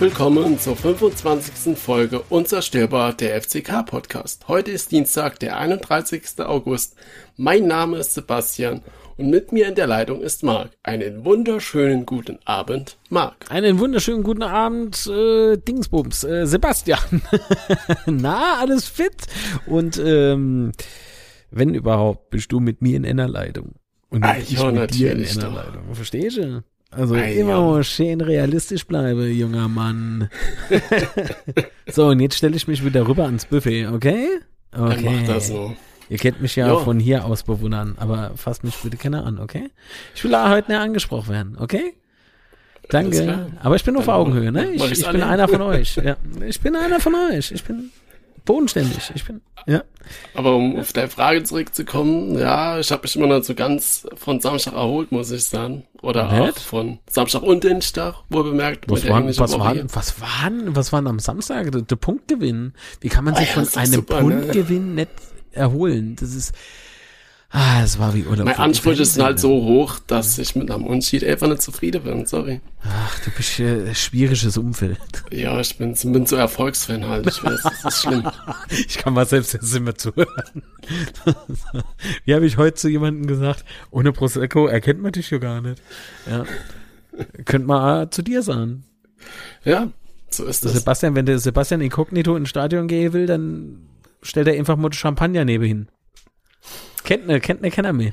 Herzlich willkommen zur 25. Folge Unzerstörbar der FCK Podcast. Heute ist Dienstag, der 31. August. Mein Name ist Sebastian und mit mir in der Leitung ist Marc. Einen wunderschönen guten Abend, Marc. Einen wunderschönen guten Abend, äh, Dingsbums, äh, Sebastian. Na, alles fit? Und ähm, wenn überhaupt, bist du mit mir in einer Leitung. Und ah, ich mit dir in einer Leitung. Verstehst du? Also ah, immer ja. schön realistisch bleibe, junger Mann. so, und jetzt stelle ich mich wieder rüber ans Buffet, okay? Okay. Dann mach das so. Ihr kennt mich ja jo. von hier aus bewundern, aber fasst mich bitte keiner an, okay? Ich will heute nicht angesprochen werden, okay? Danke. Aber ich bin auf Augenhöhe, ne? Ich, ich bin einer von euch. Ja. Ich bin einer von euch. Ich bin bodenständig. Ich bin, ja. Aber um auf deine Frage zurückzukommen, ja, ich habe mich immer noch so ganz von Samstag erholt, muss ich sagen. Oder Nett? auch von Samstag und Dienstag, wo bemerkt, was waren, was waren, was waren, was waren am Samstag der, der Punktgewinn? Wie kann man sich oh ja, von einem super, ne? Punktgewinn ne? nicht erholen? Das ist, Ah, es war wie Urlaub. Mein Anspruch ist halt so hoch, dass ich mit einem Unterschied einfach nicht zufrieden bin, sorry. Ach, du bist äh, schwieriges Umfeld. Ja, ich bin, bin so Erfolgsfan halt, ich weiß, das ist schlimm. ich kann mal selbst jetzt immer zuhören. wie habe ich heute zu jemandem gesagt, ohne Prosecco erkennt man dich ja gar nicht. Ja. Könnt mal äh, zu dir sagen. Ja, so ist das. Sebastian, wenn der Sebastian Inkognito ins Stadion gehen will, dann stellt er einfach mal Champagner neben hin. Kennt ne, kennt ne Kenner mehr.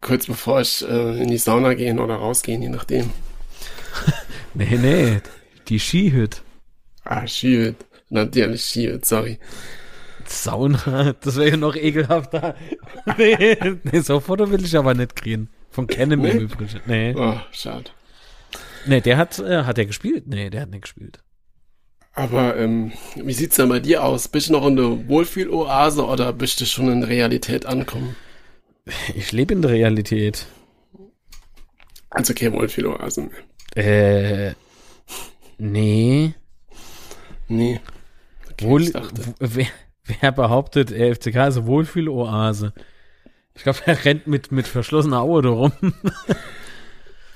Kurz bevor ich äh, in die Sauna gehen oder rausgehen, je nachdem. nee, nee, die Skihüt. Ah, Skihüt. Natürlich Skihüt, sorry. Sauna, das wäre ja noch ekelhafter. nee, nee, so Foto will ich aber nicht kriegen. Von Kennen nee? im Übrigen. Nee. Oh, schade. Nee, der hat, äh, hat er gespielt? Nee, der hat nicht gespielt. Aber ähm, wie sieht's denn bei dir aus? Bist du noch in der Wohlfühloase oder bist du schon in der Realität ankommen? Ich lebe in der Realität. Also keine Wohlfühloase mehr. Äh, nee. Nee. Okay, Wohl, wer, wer behauptet, FCK ist eine Wohlfühloase? Ich glaube, er rennt mit, mit verschlossener Auge rum.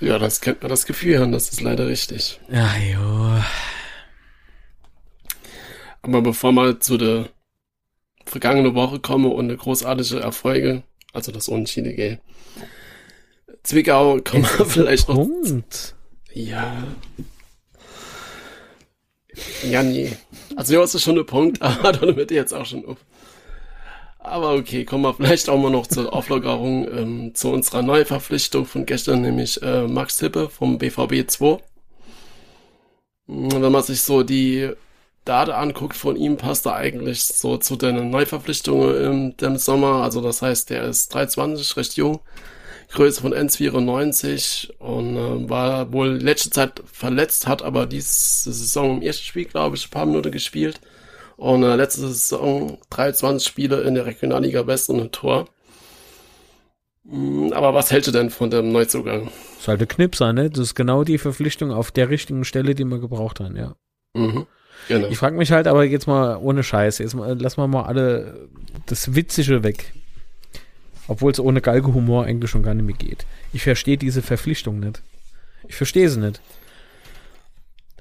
ja, das kennt man das Gefühl haben, das ist leider richtig. Ja, jo. Aber bevor wir zu der vergangenen Woche kommen und eine großartige Erfolge, also das Unentschieden gell. Zwickau kommen wir vielleicht noch. Punkt. Ja. Ja, nee. Also, ja, ist schon ein Punkt, aber dann wird jetzt auch schon auf. Aber okay, kommen wir vielleicht auch mal noch zur Auflockerung ähm, zu unserer Neuverpflichtung von gestern, nämlich äh, Max Hippe vom BVB 2. Wenn man sich so die Date anguckt von ihm, passt er eigentlich so zu den Neuverpflichtungen im Sommer. Also das heißt, der ist 320, recht jung, Größe von 1,94 und äh, war wohl letzte Zeit verletzt, hat aber diese Saison im ersten Spiel, glaube ich, ein paar Minuten gespielt. Und äh, letzte Saison 23 Spiele in der Regionalliga West und ein Tor. Mm, aber was hältst du denn von dem Neuzugang? Ein Knipser, ne? Das ist genau die Verpflichtung auf der richtigen Stelle, die wir gebraucht haben, ja. Mhm. Genau. Ich frage mich halt aber jetzt mal ohne Scheiß, jetzt mal, lass mal mal alle das Witzige weg. Obwohl es ohne Galgenhumor eigentlich schon gar nicht mehr geht. Ich verstehe diese Verpflichtung nicht. Ich verstehe sie nicht.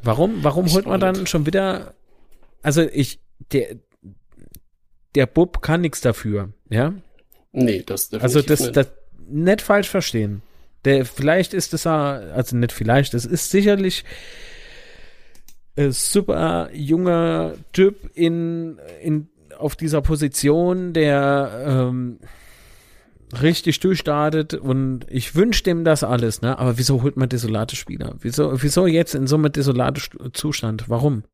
Warum, warum holt man dann schon wieder, also ich, der, der Bub kann nichts dafür, ja? Nee, das definitiv Also das, nicht. das nicht falsch verstehen. Der, vielleicht ist es, also nicht vielleicht, es ist sicherlich äh, super junger Typ in, in, auf dieser Position, der ähm, richtig durchstartet und ich wünsche dem das alles, ne? Aber wieso holt man desolate Spieler? Wieso, wieso jetzt in so einem desolaten Zustand? Warum?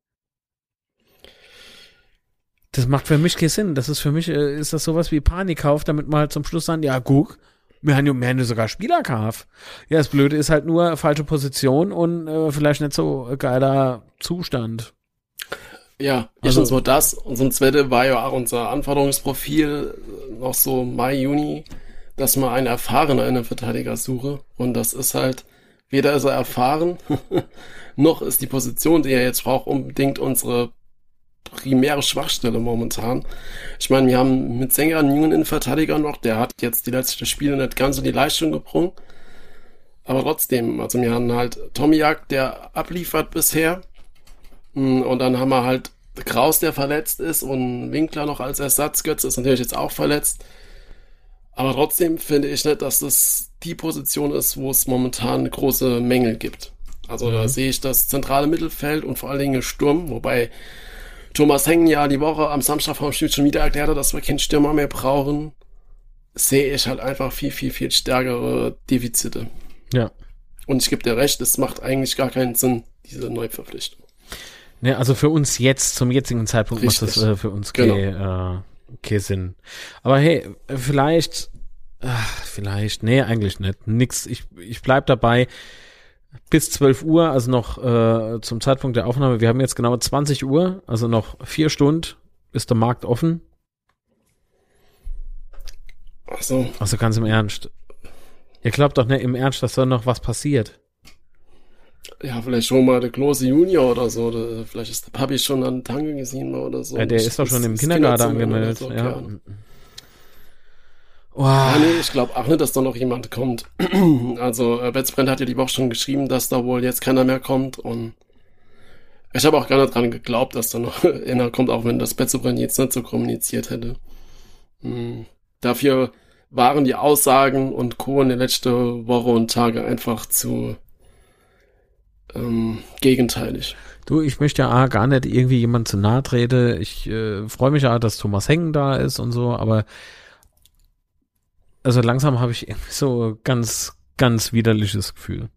Das macht für mich keinen Sinn. Das ist für mich, äh, ist das sowas wie Panikkauf, damit man halt zum Schluss sagen, ja, guck, wir haben, wir haben sogar Spieler gehabt. Ja, das Blöde ist halt nur falsche Position und äh, vielleicht nicht so geiler Zustand. Ja, also, erstens mal das. Und zum Zweiten war ja auch unser Anforderungsprofil noch so Mai, Juni, dass man einen erfahrenen Innenverteidiger suche. Und das ist halt, weder ist er erfahren, noch ist die Position, die er jetzt braucht, unbedingt unsere primäre Schwachstelle momentan. Ich meine, wir haben mit Sänger einen jungen Innenverteidiger noch, der hat jetzt die letzten Spiele nicht ganz so die Leistung gebrungen. Aber trotzdem, also wir haben halt Tomiak, der abliefert bisher. Hm, und dann haben wir halt Kraus, der verletzt ist und Winkler noch als Ersatz. Götze ist natürlich jetzt auch verletzt. Aber trotzdem finde ich nicht, dass das die Position ist, wo es momentan große Mängel gibt. Also mhm. da sehe ich das zentrale Mittelfeld und vor allen Dingen Sturm, wobei Thomas Hengen ja die Woche am Samstag vom Spiel schon wieder erklärt hat, dass wir keinen Stürmer mehr brauchen, sehe ich halt einfach viel, viel, viel stärkere Defizite. Ja. Und ich gebe dir recht, es macht eigentlich gar keinen Sinn, diese Neuverpflichtung. Ne, also für uns jetzt, zum jetzigen Zeitpunkt Richtig. macht das äh, für uns genau. kein, äh, kein Sinn. Aber hey, vielleicht, ach, vielleicht, nee, eigentlich nicht. Nix, ich, ich bleib dabei bis 12 Uhr, also noch äh, zum Zeitpunkt der Aufnahme. Wir haben jetzt genau 20 Uhr, also noch vier Stunden ist der Markt offen. Ach so. Also ganz im Ernst. Ihr glaubt doch nicht im Ernst, dass da noch was passiert. Ja, vielleicht schon mal der Klose Junior oder so. Oder vielleicht ist der Papi schon an Tange gesehen oder so. Ja, der ist doch schon im Kindergarten angemeldet. So, ja. Oh. Ja, nee, ich glaube auch nicht, dass da noch jemand kommt. also, äh, Betzbrand hat ja die Woche schon geschrieben, dass da wohl jetzt keiner mehr kommt und ich habe auch gar nicht dran geglaubt, dass da noch einer kommt, auch wenn das Betzbrand jetzt nicht so kommuniziert hätte. Hm. Dafür waren die Aussagen und Co. in der letzten Woche und Tage einfach zu ähm, gegenteilig. Du, ich möchte ja gar nicht irgendwie jemand zu nahe treten. Ich äh, freue mich ja, dass Thomas Hengen da ist und so, aber also langsam habe ich irgendwie so ganz, ganz widerliches Gefühl.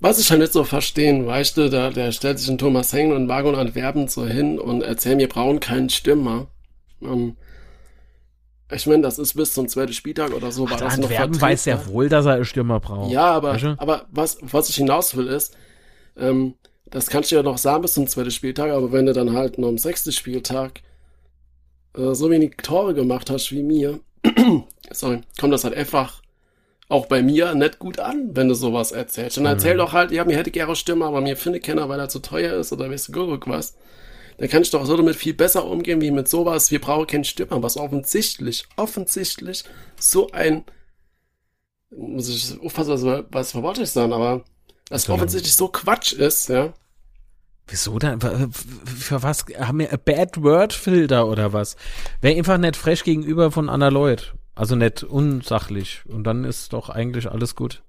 Was ich halt nicht so verstehen, weißt du, da, der stellt sich in Thomas Hengen und Wagon Antwerpen so hin und erzählt, wir brauchen keinen Stürmer. Um, ich meine, das ist bis zum zweiten Spieltag oder so. War Ach, das Antwerpen noch weiß ja wohl, dass er einen Stürmer braucht. Ja, aber, weißt du? aber was, was ich hinaus will ist, ähm, das kannst du ja noch sagen bis zum zweiten Spieltag, aber wenn du dann halt noch am sechsten Spieltag äh, so wenig Tore gemacht hast wie mir, sorry, kommt das halt einfach auch bei mir nicht gut an, wenn du sowas erzählst. Und erzähl mhm. doch halt, ja, mir hätte gerne Stimme, aber mir finde keiner, weil er zu teuer ist oder weißt du, was. Dann kann ich doch so damit viel besser umgehen, wie mit sowas, wir brauchen keinen Stürmer, was offensichtlich, offensichtlich so ein, muss ich aufpassen, was, was verworte ich sagen, aber das offensichtlich so Quatsch ist, ja. Wieso denn? Für was? Haben wir Bad Word Filter oder was? Wäre einfach nicht fresh gegenüber von Anna Lloyd. Also nicht unsachlich. Und dann ist doch eigentlich alles gut.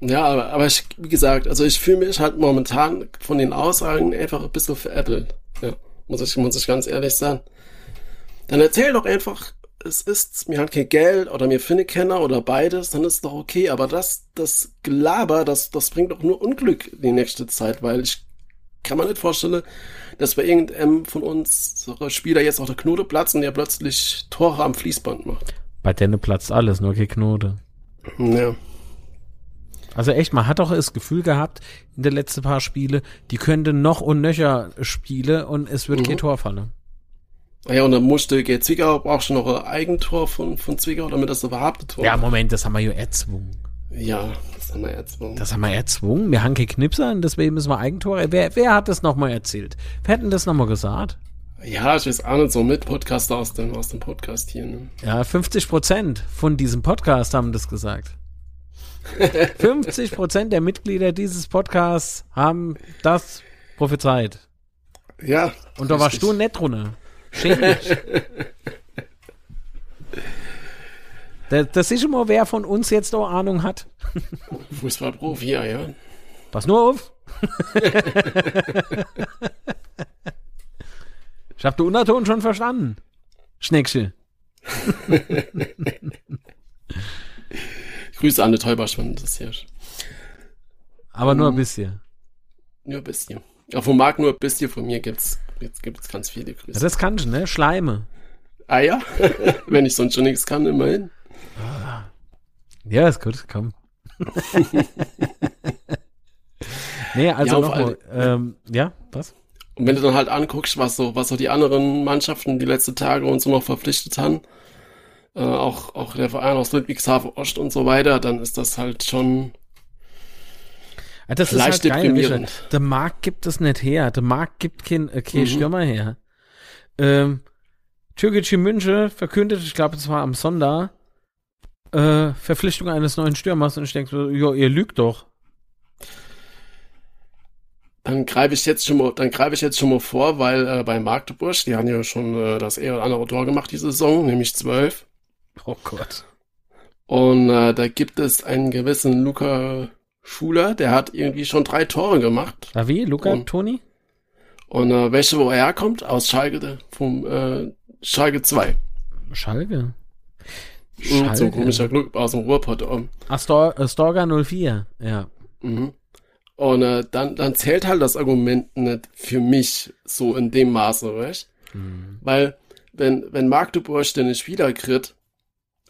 Ja, aber, aber ich, wie gesagt, also ich fühle mich halt momentan von den Aussagen einfach ein bisschen veräppelt. Ja, muss ich, muss ich ganz ehrlich sagen. Dann erzähl doch einfach, es ist, mir hat kein Geld oder mir finde Kenner oder beides, dann ist doch okay. Aber das, das Gelaber, das, das bringt doch nur Unglück die nächste Zeit, weil ich kann man nicht vorstellen, dass bei irgendeinem von uns so Spieler jetzt auch der Knote platzt und der plötzlich Tore am Fließband macht. Bei denen platzt alles, nur kein Knote. Ja. Also echt, man hat doch das Gefühl gehabt in den letzten paar Spiele, die könnten noch und nöcher spielen und es wird mhm. kein Tor fallen. Ja, und dann musste Gerd Zwickau brauchst du noch ein Eigentor von, von Zwickau, damit das überhaupt ein Tor Ja, Moment, das haben wir ja erzwungen. Ja, das haben wir erzwungen. Das haben wir erzwungen. Wir haben Knipser und deswegen müssen wir Eigentore. Wer, wer hat das nochmal erzählt? Wer hat denn das nochmal gesagt? Ja, ich weiß auch nicht so mit Podcaster aus dem, aus dem Podcast hier. Ne? Ja, 50 Prozent von diesem Podcast haben das gesagt. 50 Prozent der Mitglieder dieses Podcasts haben das prophezeit. Ja. Und da warst du nett drunter. Schämlich. Das, das ist immer, wer von uns jetzt auch Ahnung hat. Fußballprofi, ja, ja. Pass nur auf. ich habe den Unterton schon verstanden. Schneckchen. Grüße an die Täubersch, wenn das herrscht. Aber um, nur ein bisschen. Nur ein bisschen. Ja, von Marc nur ein bisschen, von mir gibt's, jetzt gibt's ganz viele Grüße. Ja, das kannst du, ne? Schleime. Ah ja? wenn ich sonst schon nichts kann, immerhin. Ja, ist gut, komm. nee, also ja, nochmal, ähm, ja, was? Und wenn du dann halt anguckst, was so, was so die anderen Mannschaften die letzten Tage und so noch verpflichtet haben, äh, auch, auch der Verein aus Ludwigshafen Ost und so weiter, dann ist das halt schon ja, das leicht ist halt deprimierend. Geil, der Markt gibt es nicht her. Der Markt gibt kein, äh, kein mhm. Stürmer her. Ähm, Türkgücü München verkündet, ich glaube, es war am Sonntag, äh, Verpflichtung eines neuen Stürmers und ich denke so, ja, ihr lügt doch. dann greife ich jetzt schon mal, dann greife ich jetzt schon mal vor, weil äh, bei Magdeburg, die haben ja schon äh, das eher oder andere Tor gemacht diese Saison, nämlich zwölf. Oh Gott. Und äh, da gibt es einen gewissen Luca Schuler, der hat irgendwie schon drei Tore gemacht. Na wie, Luca, und, Toni? Und äh, welche, wo er herkommt? Aus Schalke, vom äh, Schalke 2. Schalke? Schalke. So ein komischer Glück aus dem Ruhrpott. Um. Ach, Stor äh, Storga 04, ja. Mhm. Und äh, dann, dann zählt halt das Argument nicht für mich so in dem Maße, weißt mhm. Weil, wenn, wenn Magdeburg den Spieler kriegt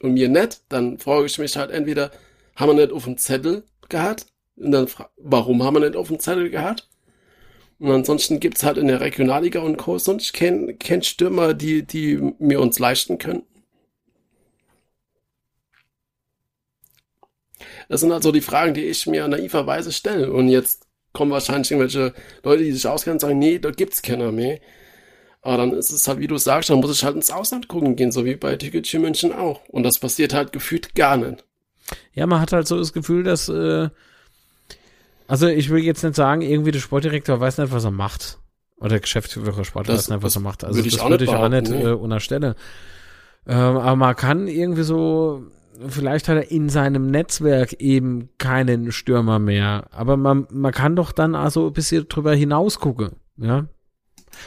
und mir nicht, dann frage ich mich halt entweder, haben wir nicht auf dem Zettel gehabt? Und dann, warum haben wir nicht auf dem Zettel gehabt? Und ansonsten gibt's halt in der Regionalliga und Co. sonst kein, kein Stürmer, die, die mir uns leisten könnten. Das sind also die Fragen, die ich mir naiverweise stelle. Und jetzt kommen wahrscheinlich irgendwelche Leute, die sich auskennen und sagen, nee, da gibt's keiner mehr. Aber dann ist es halt, wie du sagst, dann muss ich halt ins Ausland gucken gehen, so wie bei Ticketchen München auch. Und das passiert halt gefühlt gar nicht. Ja, man hat halt so das Gefühl, dass, äh, also ich will jetzt nicht sagen, irgendwie der Sportdirektor weiß nicht, was er macht. Oder der Geschäftsführer Sport weiß nicht, was er macht. Also würde das würde ich auch nicht nee. äh, unterstellen. Ähm, aber man kann irgendwie so vielleicht hat er in seinem Netzwerk eben keinen Stürmer mehr. Aber man, man kann doch dann also ein bisschen drüber hinaus gucken, ja.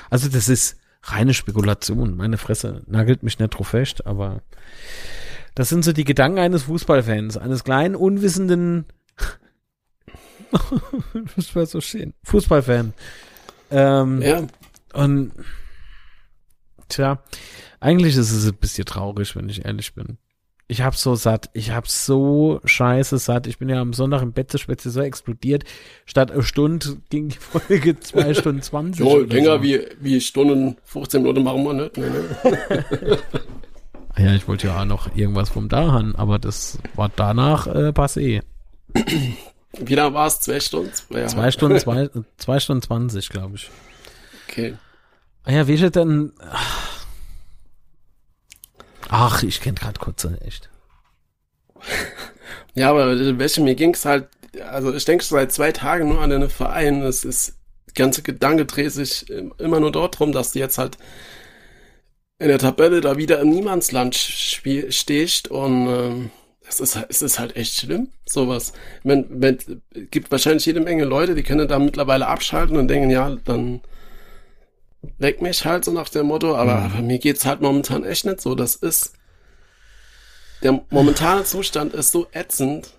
Also das ist reine Spekulation, meine Fresse. Nagelt mich nicht drauf fest, aber das sind so die Gedanken eines Fußballfans, eines kleinen, unwissenden, das war so schön, Fußballfan. Ähm, ja. Und, tja, eigentlich ist es ein bisschen traurig, wenn ich ehrlich bin. Ich hab so satt. Ich hab so scheiße satt. Ich bin ja am Sonntag im Bett so so explodiert. Statt eine Stunde ging die Folge zwei Stunden zwanzig. Jo, länger so. wie, wie Stunden 15 Minuten machen wir nicht. Nee, nee. ja, ich wollte ja auch noch irgendwas vom Dahan, aber das war danach äh, passé. Wie lange war es? Zwei Stunden? Ja. Zwei Stunden, zwei, zwei Stunden zwanzig, glaube ich. Okay. Ah ja, wie ist denn? Ach, Ach, ich kenne gerade kurze, echt. ja, aber welche mir ging's halt, also ich denke seit zwei Tagen nur an den Verein. Es ist, ganze Gedanke dreht sich immer nur dort drum, dass du jetzt halt in der Tabelle da wieder im Niemandsland stehst und ähm, es ist, es ist halt echt schlimm, sowas. Wenn, gibt wahrscheinlich jede Menge Leute, die können da mittlerweile abschalten und denken, ja, dann leck mich halt so nach dem Motto, aber, mhm. aber mir geht's halt momentan echt nicht so. Das ist, der momentane Zustand ist so ätzend.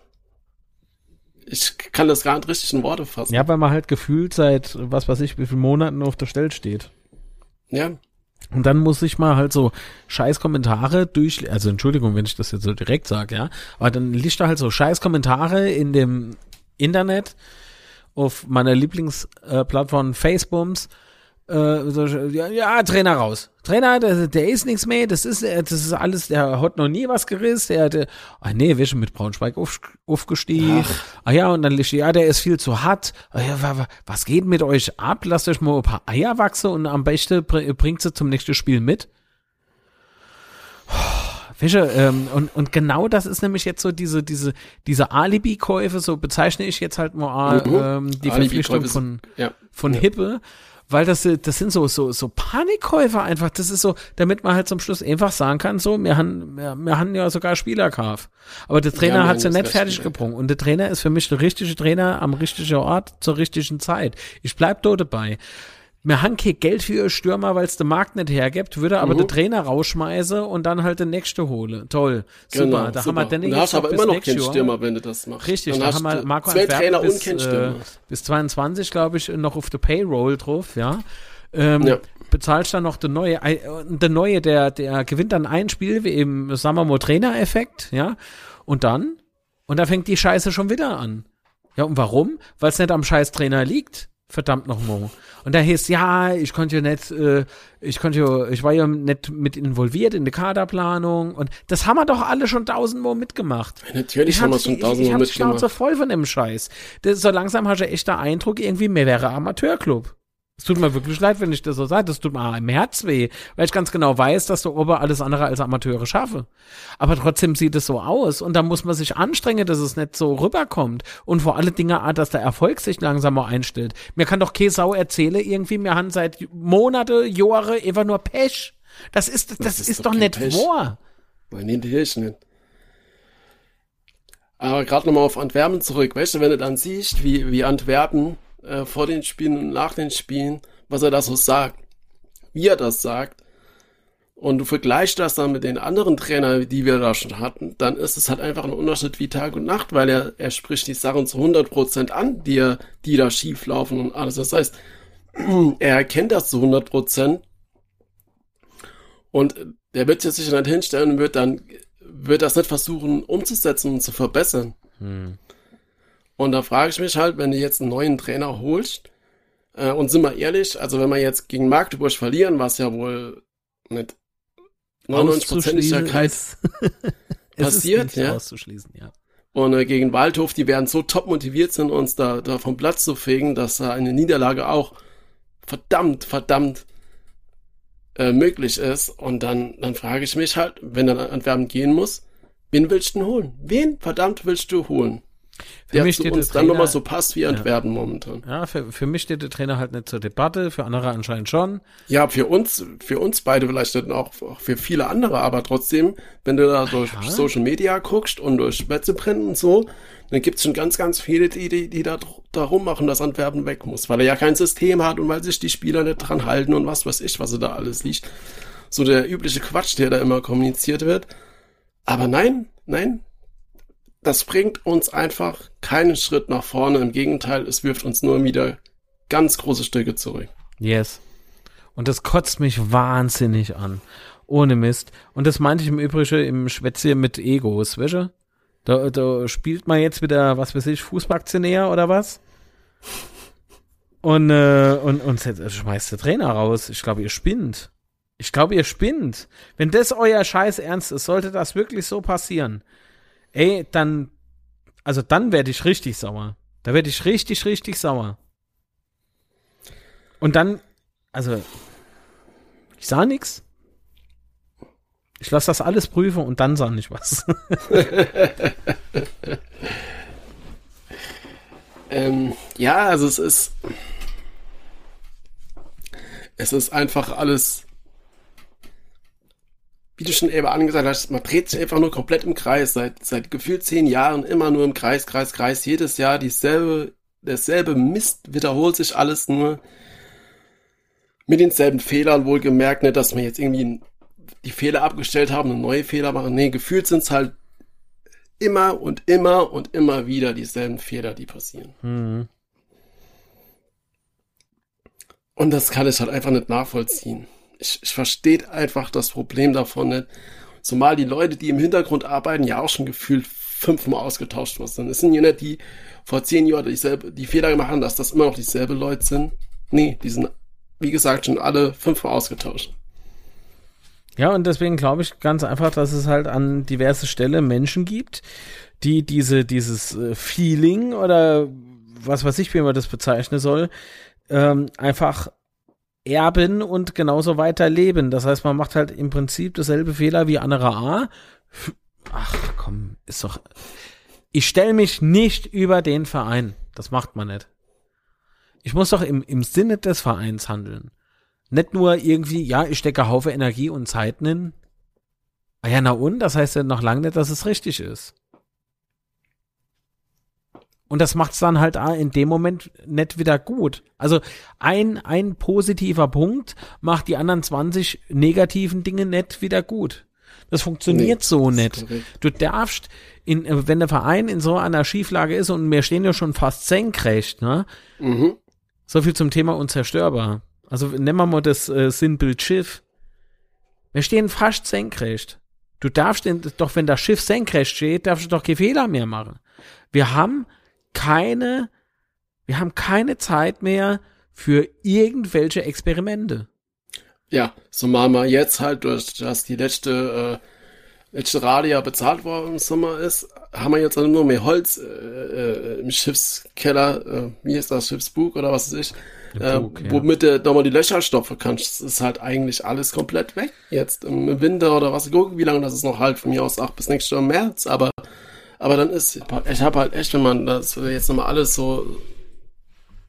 Ich kann das gar nicht richtig in Worte fassen. Ja, weil man halt gefühlt seit, was weiß ich, wie vielen Monaten auf der Stelle steht. Ja. Und dann muss ich mal halt so scheiß Kommentare durch, also Entschuldigung, wenn ich das jetzt so direkt sage, ja, aber dann liegt da halt so scheiß Kommentare in dem Internet auf meiner Lieblingsplattform äh, Facebooks äh, so, ja, ja, Trainer raus. Trainer, der, der ist nichts mehr, das ist, das ist alles, der hat noch nie was gerissen, der hatte, ah nee, wir sind mit Braunschweig auf, aufgestiegen. Ach. Ah ja, und dann liegt, ja, der ist viel zu hart. Ah, ja, was geht mit euch ab? Lasst euch mal ein paar Eier wachsen und am besten bringt sie zum nächsten Spiel mit. Fische, ähm, und, und genau das ist nämlich jetzt so diese, diese, diese Alibi-Käufe, so bezeichne ich jetzt halt mal ähm, die Verpflichtung von, ja. von ja. Hippe weil das, das sind so, so, so Panikkäufer einfach. Das ist so, damit man halt zum Schluss einfach sagen kann, so, wir haben, wir, wir haben ja sogar Spieler gekauft. Aber der Trainer ja, hat's ja nicht fertig gebrungen. Und der Trainer ist für mich der richtige Trainer am richtigen Ort zur richtigen Zeit. Ich bleib dort dabei wir haben kein Geld für ihr Stürmer, weil es der Markt nicht hergibt, würde aber mhm. den Trainer rausschmeißen und dann halt den nächste hole. Toll. Super. Genau, da super. haben wir dann hast aber immer noch keinen Stürmer, wenn du das machst. Richtig, dann da haben wir Marco zwei Trainer bis, und. Äh, bis 22, glaube ich, noch auf der Payroll drauf, ja. Ähm, ja. Bezahlst dann noch der neue, äh, der neue, der, der gewinnt dann ein Spiel, wie eben, sagen wir mal, Trainer-Effekt, ja. Und dann, und da fängt die Scheiße schon wieder an. Ja, und warum? Weil es nicht am scheiß Trainer liegt. Verdammt nochmal. Und da hieß, ja, ich konnte ja nicht, äh, ich konnte ja, ich war ja nicht mit involviert in der Kaderplanung und das haben wir doch alle schon tausendmal mitgemacht. Ja, natürlich ich haben wir schon tausendmal mitgemacht. Ich so voll von dem Scheiß. Das, so langsam hast du echt der Eindruck, irgendwie, mehr wäre Amateurclub. Es tut mir wirklich leid, wenn ich das so sage. Das tut mir im Herz weh, weil ich ganz genau weiß, dass der Ober alles andere als Amateure schaffe. Aber trotzdem sieht es so aus und da muss man sich anstrengen, dass es nicht so rüberkommt. Und vor alle Dinge, dass der Erfolg sich langsam mal einstellt. Mir kann doch Käsau erzählen irgendwie, wir haben seit Monate, Jahre einfach nur Pech. Das ist, das, das ist, ist, doch, doch nicht wahr. Nein, nicht. Aber gerade nochmal auf Antwerpen zurück. Weißt du, wenn du dann siehst, wie, wie Antwerpen äh, vor den Spielen und nach den Spielen, was er da so sagt, wie er das sagt, und du vergleichst das dann mit den anderen Trainern, die wir da schon hatten, dann ist es halt einfach ein Unterschied wie Tag und Nacht, weil er, er spricht die Sachen zu 100% an, die, die da schief laufen und alles. Das heißt, er erkennt das zu 100% und der wird sich dann hinstellen und wird dann, wird das nicht versuchen umzusetzen und zu verbessern. Hm. Und da frage ich mich halt, wenn du jetzt einen neuen Trainer holst, äh, und sind wir ehrlich, also wenn wir jetzt gegen Magdeburg verlieren, was ja wohl mit 99% Sicherheit passiert, ja. Auszuschließen, ja. Und äh, gegen Waldhof, die werden so top motiviert sind, uns da, da vom Platz zu fegen, dass da eine Niederlage auch verdammt, verdammt äh, möglich ist. Und dann, dann frage ich mich halt, wenn dann Antwerpen gehen muss, wen willst du denn holen? Wen verdammt willst du holen? Für der mich steht uns dann nochmal so passt wie Antwerpen ja. momentan. Ja, für, für mich steht der Trainer halt nicht zur Debatte, für andere anscheinend schon. Ja, für uns, für uns beide vielleicht nicht auch, auch für viele andere, aber trotzdem, wenn du da durch ja. Social Media guckst und durch Wetzebrennen und so, dann gibt's schon ganz, ganz viele, die, die, die da darum machen, dass Antwerpen weg muss, weil er ja kein System hat und weil sich die Spieler nicht dran halten und was weiß ich, was er da alles liegt. So der übliche Quatsch, der da immer kommuniziert wird. Aber nein, nein, das bringt uns einfach keinen Schritt nach vorne. Im Gegenteil, es wirft uns nur wieder ganz große Stücke zurück. Yes. Und das kotzt mich wahnsinnig an. Ohne Mist. Und das meinte ich im Übrigen im Schwätze mit Egos, weißt du? Da, da spielt man jetzt wieder, was weiß ich, Fußballaktionär oder was? Und, äh, und, und schmeißt der Trainer raus. Ich glaube, ihr spinnt. Ich glaube, ihr spinnt. Wenn das euer Scheiß ernst ist, sollte das wirklich so passieren ey, dann, also dann werde ich richtig sauer. Da werde ich richtig, richtig sauer. Und dann, also, ich sah nix. Ich lasse das alles prüfen und dann sah ich was. ähm, ja, also es ist, es ist einfach alles wie du schon eben angesagt hast, man dreht sich einfach nur komplett im Kreis. Seit, seit gefühlt zehn Jahren immer nur im Kreis, Kreis, Kreis. Jedes Jahr dieselbe, derselbe Mist wiederholt sich alles nur. Mit denselben Fehlern wohlgemerkt, nicht, dass wir jetzt irgendwie die Fehler abgestellt haben und neue Fehler machen. Nee, gefühlt sind es halt immer und immer und immer wieder dieselben Fehler, die passieren. Mhm. Und das kann ich halt einfach nicht nachvollziehen ich, ich verstehe einfach das Problem davon nicht. Zumal die Leute, die im Hintergrund arbeiten, ja auch schon gefühlt fünfmal ausgetauscht worden sind. Es sind ja nicht die vor zehn Jahren dieselbe, die Fehler gemacht haben, dass das immer noch dieselbe Leute sind. Nee, die sind, wie gesagt, schon alle fünfmal ausgetauscht. Ja, und deswegen glaube ich ganz einfach, dass es halt an diverse Stelle Menschen gibt, die diese, dieses äh, Feeling oder was weiß ich, wie man das bezeichnen soll, ähm, einfach erben und genauso weiterleben. Das heißt, man macht halt im Prinzip dasselbe Fehler wie andere A. Ach komm, ist doch. Ich stelle mich nicht über den Verein. Das macht man nicht. Ich muss doch im, im Sinne des Vereins handeln. Nicht nur irgendwie, ja, ich stecke Haufe Energie und Zeit in. Ah ja, na und? Das heißt ja noch lange nicht, dass es richtig ist. Und das macht's dann halt in dem Moment nicht wieder gut. Also ein, ein positiver Punkt macht die anderen 20 negativen Dinge nicht wieder gut. Das funktioniert nee, so nicht. Du darfst, in, wenn der Verein in so einer Schieflage ist und wir stehen ja schon fast senkrecht, ne? Mhm. So viel zum Thema unzerstörbar. Also nehmen wir mal das äh, Sinnbild Schiff. Wir stehen fast senkrecht. Du darfst den, doch, wenn das Schiff senkrecht steht, darfst du doch keine Fehler mehr machen. Wir haben keine, wir haben keine Zeit mehr für irgendwelche Experimente. Ja, zumal man jetzt halt durch, dass die letzte, äh, letzte Rade bezahlt worden im Sommer ist, haben wir jetzt nur mehr Holz äh, äh, im Schiffskeller, äh, wie ist das, Schiffsbug oder was weiß ich, äh, womit du nochmal die Löcher stopfen kannst. Das ist halt eigentlich alles komplett weg jetzt im Winter oder was. Gucken, wie lange das ist noch halt von mir aus auch bis nächstes Jahr März, aber aber dann ist, ich habe halt echt, wenn man das jetzt nochmal alles so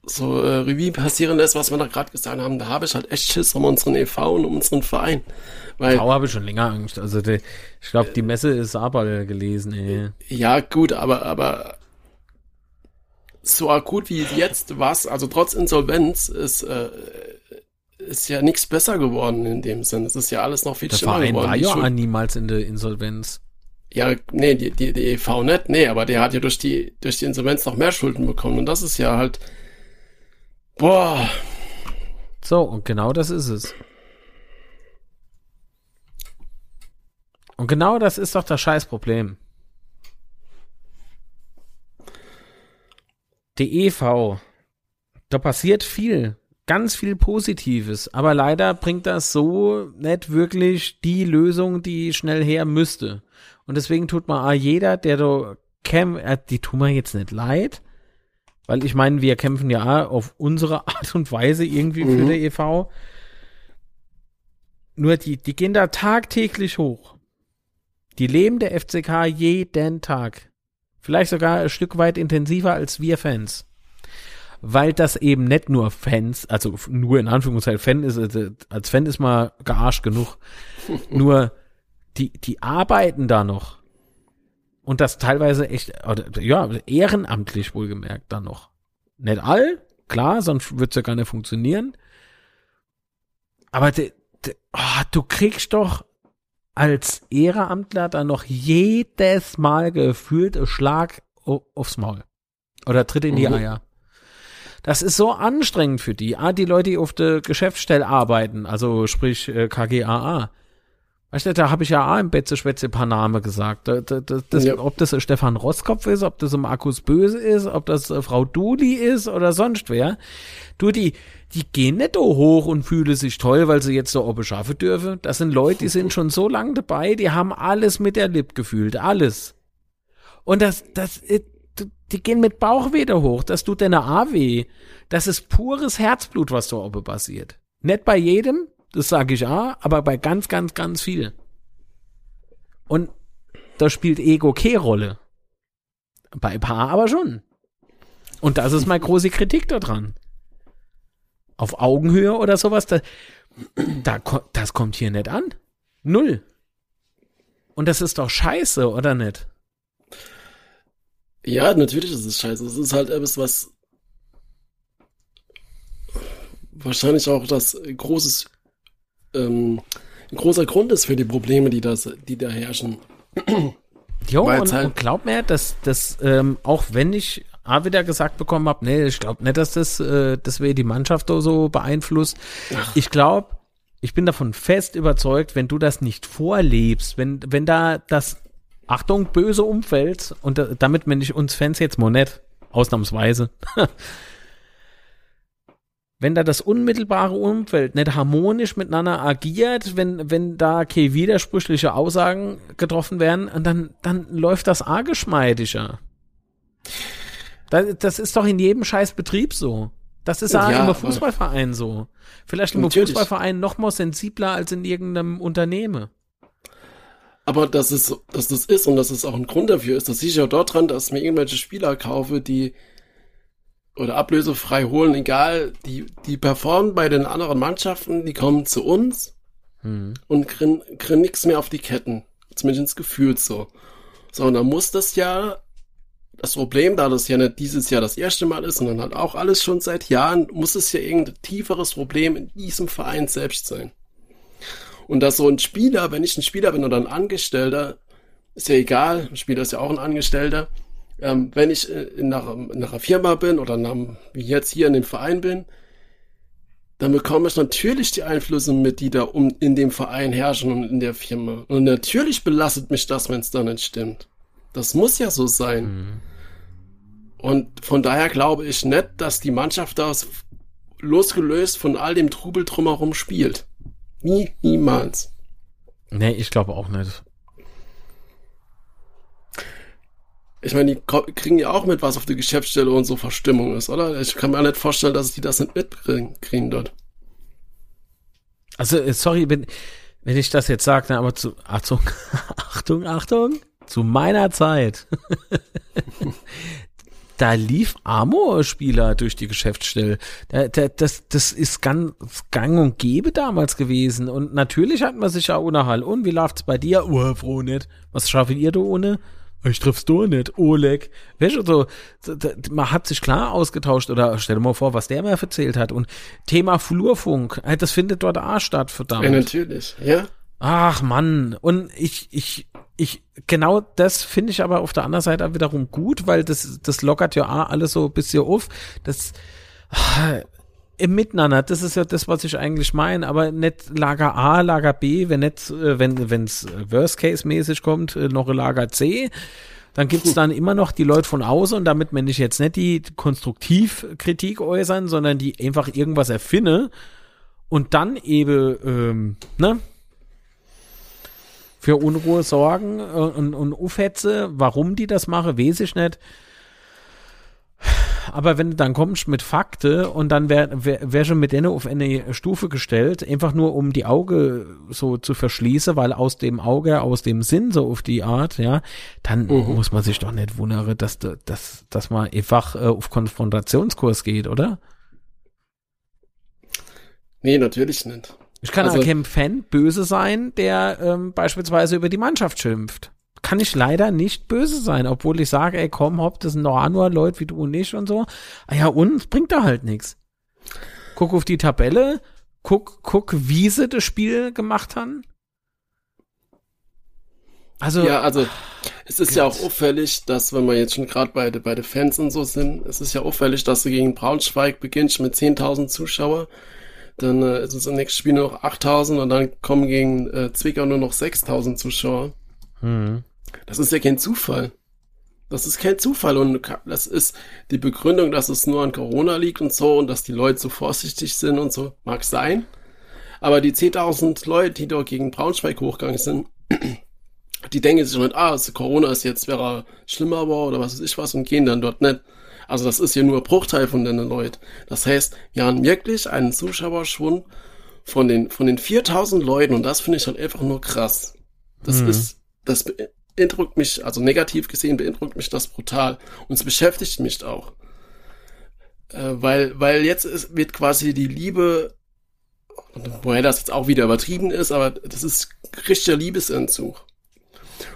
so äh, Revue passieren lässt, was wir da gerade gesagt haben, da habe ich halt echt Schiss um unseren e.V. und um unseren Verein. Weil, v habe ich schon länger Angst. Also die, ich glaube, die Messe ist aber gelesen. Ey. Ja, gut, aber aber so akut wie jetzt was, also trotz Insolvenz ist äh, ist ja nichts besser geworden in dem Sinn. Es ist ja alles noch viel der schlimmer Verein geworden. war ja niemals in der Insolvenz. Ja, nee, die, die, die EV nicht, nee, aber der hat ja durch die, durch die Insolvenz noch mehr Schulden bekommen. Und das ist ja halt, boah. So, und genau das ist es. Und genau das ist doch das Scheißproblem. Die EV, da passiert viel, ganz viel Positives, aber leider bringt das so nicht wirklich die Lösung, die schnell her müsste. Und deswegen tut man jeder, der da kämpft, äh, die tun mir jetzt nicht leid, weil ich meine, wir kämpfen ja auf unsere Art und Weise irgendwie mhm. für der EV. Nur die, die gehen da tagtäglich hoch. Die leben der FCK jeden Tag. Vielleicht sogar ein Stück weit intensiver als wir Fans. Weil das eben nicht nur Fans, also nur in Anführungszeichen Fan ist, also als Fan ist man gearscht genug. nur die, die arbeiten da noch. Und das teilweise echt, oder, ja, ehrenamtlich wohlgemerkt dann noch. Nicht all, klar, sonst wird's ja gar nicht funktionieren. Aber de, de, oh, du kriegst doch als Ehrenamtler dann noch jedes Mal gefühlt einen Schlag aufs Maul. Oder Tritt in die mhm. Eier. Das ist so anstrengend für die. Ah, die Leute, die auf der Geschäftsstelle arbeiten, also sprich äh, KGAA. Weißt du, da habe ich ja auch im Betze Schwätze ein paar Namen gesagt. Da, da, das, ja. Ob das Stefan Rosskopf ist, ob das Markus Böse ist, ob das Frau Duli ist oder sonst wer. Du, die, die gehen nicht so hoch und fühlen sich toll, weil sie jetzt so oben schaffen dürfen. Das sind Leute, die sind schon so lange dabei, die haben alles mit der Lip gefühlt, alles. Und das, das, äh, die gehen mit Bauch wieder hoch, das tut deine A weh. Das ist pures Herzblut, was da oben passiert. Nicht bei jedem, das sage ich auch, aber bei ganz, ganz, ganz viel. Und da spielt Ego keine Rolle. Bei Paar aber schon. Und das ist meine große Kritik daran. Auf Augenhöhe oder sowas, da, da, das kommt hier nicht an. Null. Und das ist doch scheiße, oder nicht? Ja, natürlich ist es scheiße. Es ist halt etwas, was wahrscheinlich auch das großes ähm, ein großer Grund ist für die Probleme, die, das, die da herrschen. Jo, und, halt und glaub mir, dass das, ähm, auch wenn ich A wieder gesagt bekommen habe, nee, ich glaube nicht, dass das, äh, das wäre die Mannschaft so beeinflusst. Ach. Ich glaube, ich bin davon fest überzeugt, wenn du das nicht vorlebst, wenn, wenn da das, Achtung, böse Umfeld, und da, damit meine ich uns Fans jetzt mal ausnahmsweise, wenn da das unmittelbare Umfeld nicht harmonisch miteinander agiert, wenn, wenn da keine widersprüchliche Aussagen getroffen werden, dann, dann läuft das A geschmeidiger. Das, das ist doch in jedem scheiß Betrieb so. Das ist ja, im Fußballverein so. Vielleicht im. Fußballverein noch mal sensibler als in irgendeinem Unternehmen. Aber dass es, dass das ist und dass es auch ein Grund dafür ist, das sehe ich auch dort dran, dass mir irgendwelche Spieler kaufe, die oder ablösefrei holen, egal, die, die performen bei den anderen Mannschaften, die kommen zu uns hm. und kriegen, kriegen nichts mehr auf die Ketten. Zumindest gefühlt so. So, und dann muss das ja, das Problem, da das ja nicht dieses Jahr das erste Mal ist, sondern halt auch alles schon seit Jahren, muss es ja irgendein tieferes Problem in diesem Verein selbst sein. Und dass so ein Spieler, wenn ich ein Spieler bin oder ein Angestellter, ist ja egal, ein Spieler ist ja auch ein Angestellter, ähm, wenn ich äh, in einer, in einer Firma bin oder in wie jetzt hier in dem Verein bin, dann bekomme ich natürlich die Einflüsse mit, die da um in dem Verein herrschen und in der Firma. Und natürlich belastet mich das, wenn es dann nicht stimmt. Das muss ja so sein. Mhm. Und von daher glaube ich nicht, dass die Mannschaft das losgelöst von all dem Trubel drumherum spielt. Nie, niemals. Nee, ich glaube auch nicht. Ich meine, die kriegen ja auch mit, was auf der Geschäftsstelle und so Verstimmung ist, oder? Ich kann mir auch nicht vorstellen, dass die das nicht mitkriegen dort. Also, äh, sorry, wenn, wenn ich das jetzt sage, aber zu, Achtung, Achtung, Achtung, zu meiner Zeit, da lief Amor-Spieler durch die Geschäftsstelle. Da, da, das, das ist ganz gang und gäbe damals gewesen. Und natürlich hat man sich ja ohne Hall. Und wie läuft's bei dir? Oh, froh nicht. Was schafft ihr da ohne? Ich triff's du nicht, Oleg. Weißt du, so, man hat sich klar ausgetauscht oder stell dir mal vor, was der mir erzählt hat. Und Thema Flurfunk, das findet dort auch statt, verdammt. Ja, natürlich, ja. Ach Mann, und ich, ich, ich, genau das finde ich aber auf der anderen Seite wiederum gut, weil das, das lockert ja auch alles so ein bisschen auf. Das, im Miteinander, das ist ja das, was ich eigentlich meine, aber nicht Lager A, Lager B, wenn nicht, äh, wenn es Worst-Case-mäßig kommt, äh, noch Lager C, dann gibt's dann immer noch die Leute von außen und damit meine ich jetzt nicht die Konstruktivkritik äußern, sondern die einfach irgendwas erfinne und dann eben, ähm, ne, für Unruhe sorgen äh, und, und Ufhetze, warum die das machen, weiß ich nicht aber wenn du dann kommst mit Fakte und dann wäre wär, wär schon mit denen auf eine Stufe gestellt, einfach nur um die Auge so zu verschließen, weil aus dem Auge, aus dem Sinn so auf die Art, ja, dann mhm. muss man sich doch nicht wundern, dass, dass, dass man einfach äh, auf Konfrontationskurs geht, oder? Nee, natürlich nicht. Ich kann also, kein Fan böse sein, der ähm, beispielsweise über die Mannschaft schimpft kann ich leider nicht böse sein, obwohl ich sage, ey, komm, hopp, das sind doch nur Leute wie du und ich und so. Ah ja, und bringt da halt nichts. Guck auf die Tabelle, guck, guck, wie sie das Spiel gemacht haben. Also, ja, also es ist Gott. ja auch auffällig, dass wenn wir jetzt schon gerade bei, bei den Fans und so sind, es ist ja auffällig, dass du gegen Braunschweig beginnst mit 10.000 Zuschauer, dann äh, ist es im nächsten Spiel nur noch 8.000 und dann kommen gegen äh, Zwickau nur noch 6.000 Zuschauer. Mhm. Das ist ja kein Zufall. Das ist kein Zufall und das ist die Begründung, dass es nur an Corona liegt und so und dass die Leute so vorsichtig sind und so, mag sein. Aber die 10.000 Leute, die dort gegen Braunschweig hochgegangen sind, die denken sich nicht, ah, Corona ist jetzt, wäre schlimmer war oder was weiß ich was und gehen dann dort nicht. Also das ist ja nur ein Bruchteil von den Leuten. Das heißt, wir haben wirklich einen Zuschauerschwund von den, von den 4000 Leuten und das finde ich halt einfach nur krass. Das mhm. ist, das beeindruckt mich, also negativ gesehen beeindruckt mich das brutal. Und es beschäftigt mich auch. Äh, weil, weil jetzt ist, wird quasi die Liebe, woher das jetzt auch wieder übertrieben ist, aber das ist richtiger Liebesentzug.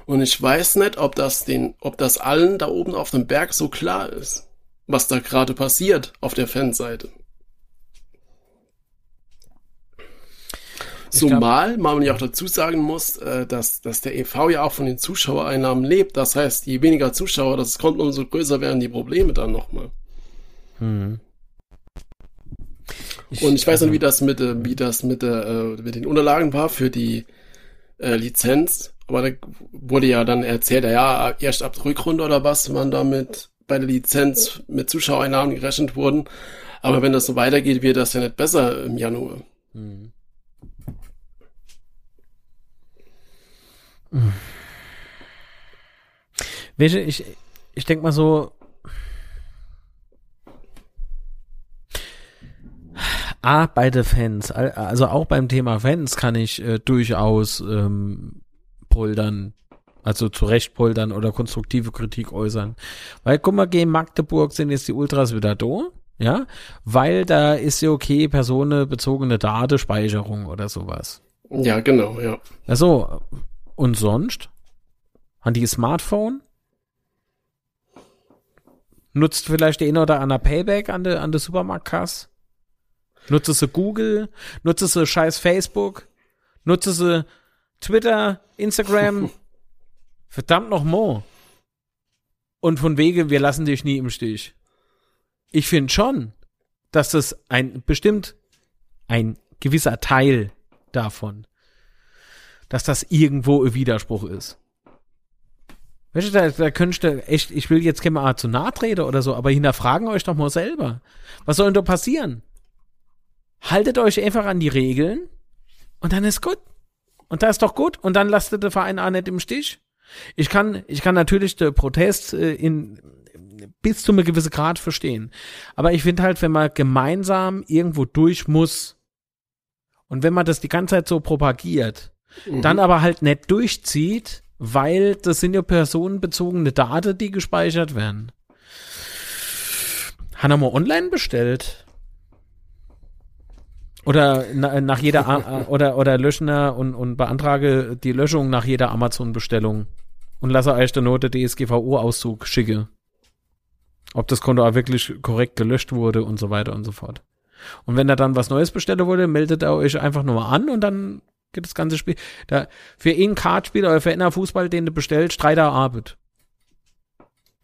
Und ich weiß nicht, ob das den, ob das allen da oben auf dem Berg so klar ist, was da gerade passiert auf der Fanseite. Zumal man ja auch dazu sagen muss, äh, dass, dass der EV ja auch von den Zuschauereinnahmen lebt. Das heißt, je weniger Zuschauer das kommt, umso größer werden die Probleme dann nochmal. Hm. Ich, Und ich weiß nicht, wie das mit, äh, wie das mit, äh, mit den Unterlagen war für die äh, Lizenz. Aber da wurde ja dann erzählt, ja, erst ab der Rückrunde oder was, man damit bei der Lizenz mit Zuschauereinnahmen gerechnet wurden. Aber wenn das so weitergeht, wird das ja nicht besser im Januar. Hm. Weißt du, ich, ich denke mal so, A, bei den Fans, also auch beim Thema Fans kann ich äh, durchaus ähm, poldern, also zu Recht poldern oder konstruktive Kritik äußern. Weil, guck mal, gegen Magdeburg sind jetzt die Ultras wieder da, ja, weil da ist ja okay personenbezogene Datenspeicherung oder sowas. Ja, genau, ja. Also, und sonst? Haben die Smartphone? Nutzt vielleicht der eine oder andere Payback an der an der Supermarktkasse? Nutzt sie Google? Nutzt sie scheiß Facebook? Nutzt sie Twitter, Instagram? Verdammt noch mo. Und von wegen, wir lassen dich nie im Stich. Ich finde schon, dass das ein bestimmt ein gewisser Teil davon dass das irgendwo ein Widerspruch ist. Weißt du, da, da könntest du echt, ich will jetzt keine Art zu nahe treten oder so, aber hinterfragen euch doch mal selber. Was soll denn da passieren? Haltet euch einfach an die Regeln und dann ist gut. Und da ist doch gut. Und dann lasst den Verein auch nicht im Stich. Ich kann, ich kann natürlich den Protest äh, in bis zu einem gewissen Grad verstehen. Aber ich finde halt, wenn man gemeinsam irgendwo durch muss und wenn man das die ganze Zeit so propagiert, mhm. dann aber halt nicht durchzieht, weil das sind ja personenbezogene Daten, die gespeichert werden. Haben wir online bestellt? Oder na, nach jeder oder oder löschen und, und beantrage die Löschung nach jeder Amazon-Bestellung und lasse euch der Note DSGVO-Auszug schicke. Ob das Konto auch wirklich korrekt gelöscht wurde und so weiter und so fort. Und wenn da dann was Neues bestellt wurde, meldet er euch einfach nur an und dann das ganze Spiel. Da, für ihn Kartspieler oder für einen Fußball, den du bestellst, drei Tage Arbeit.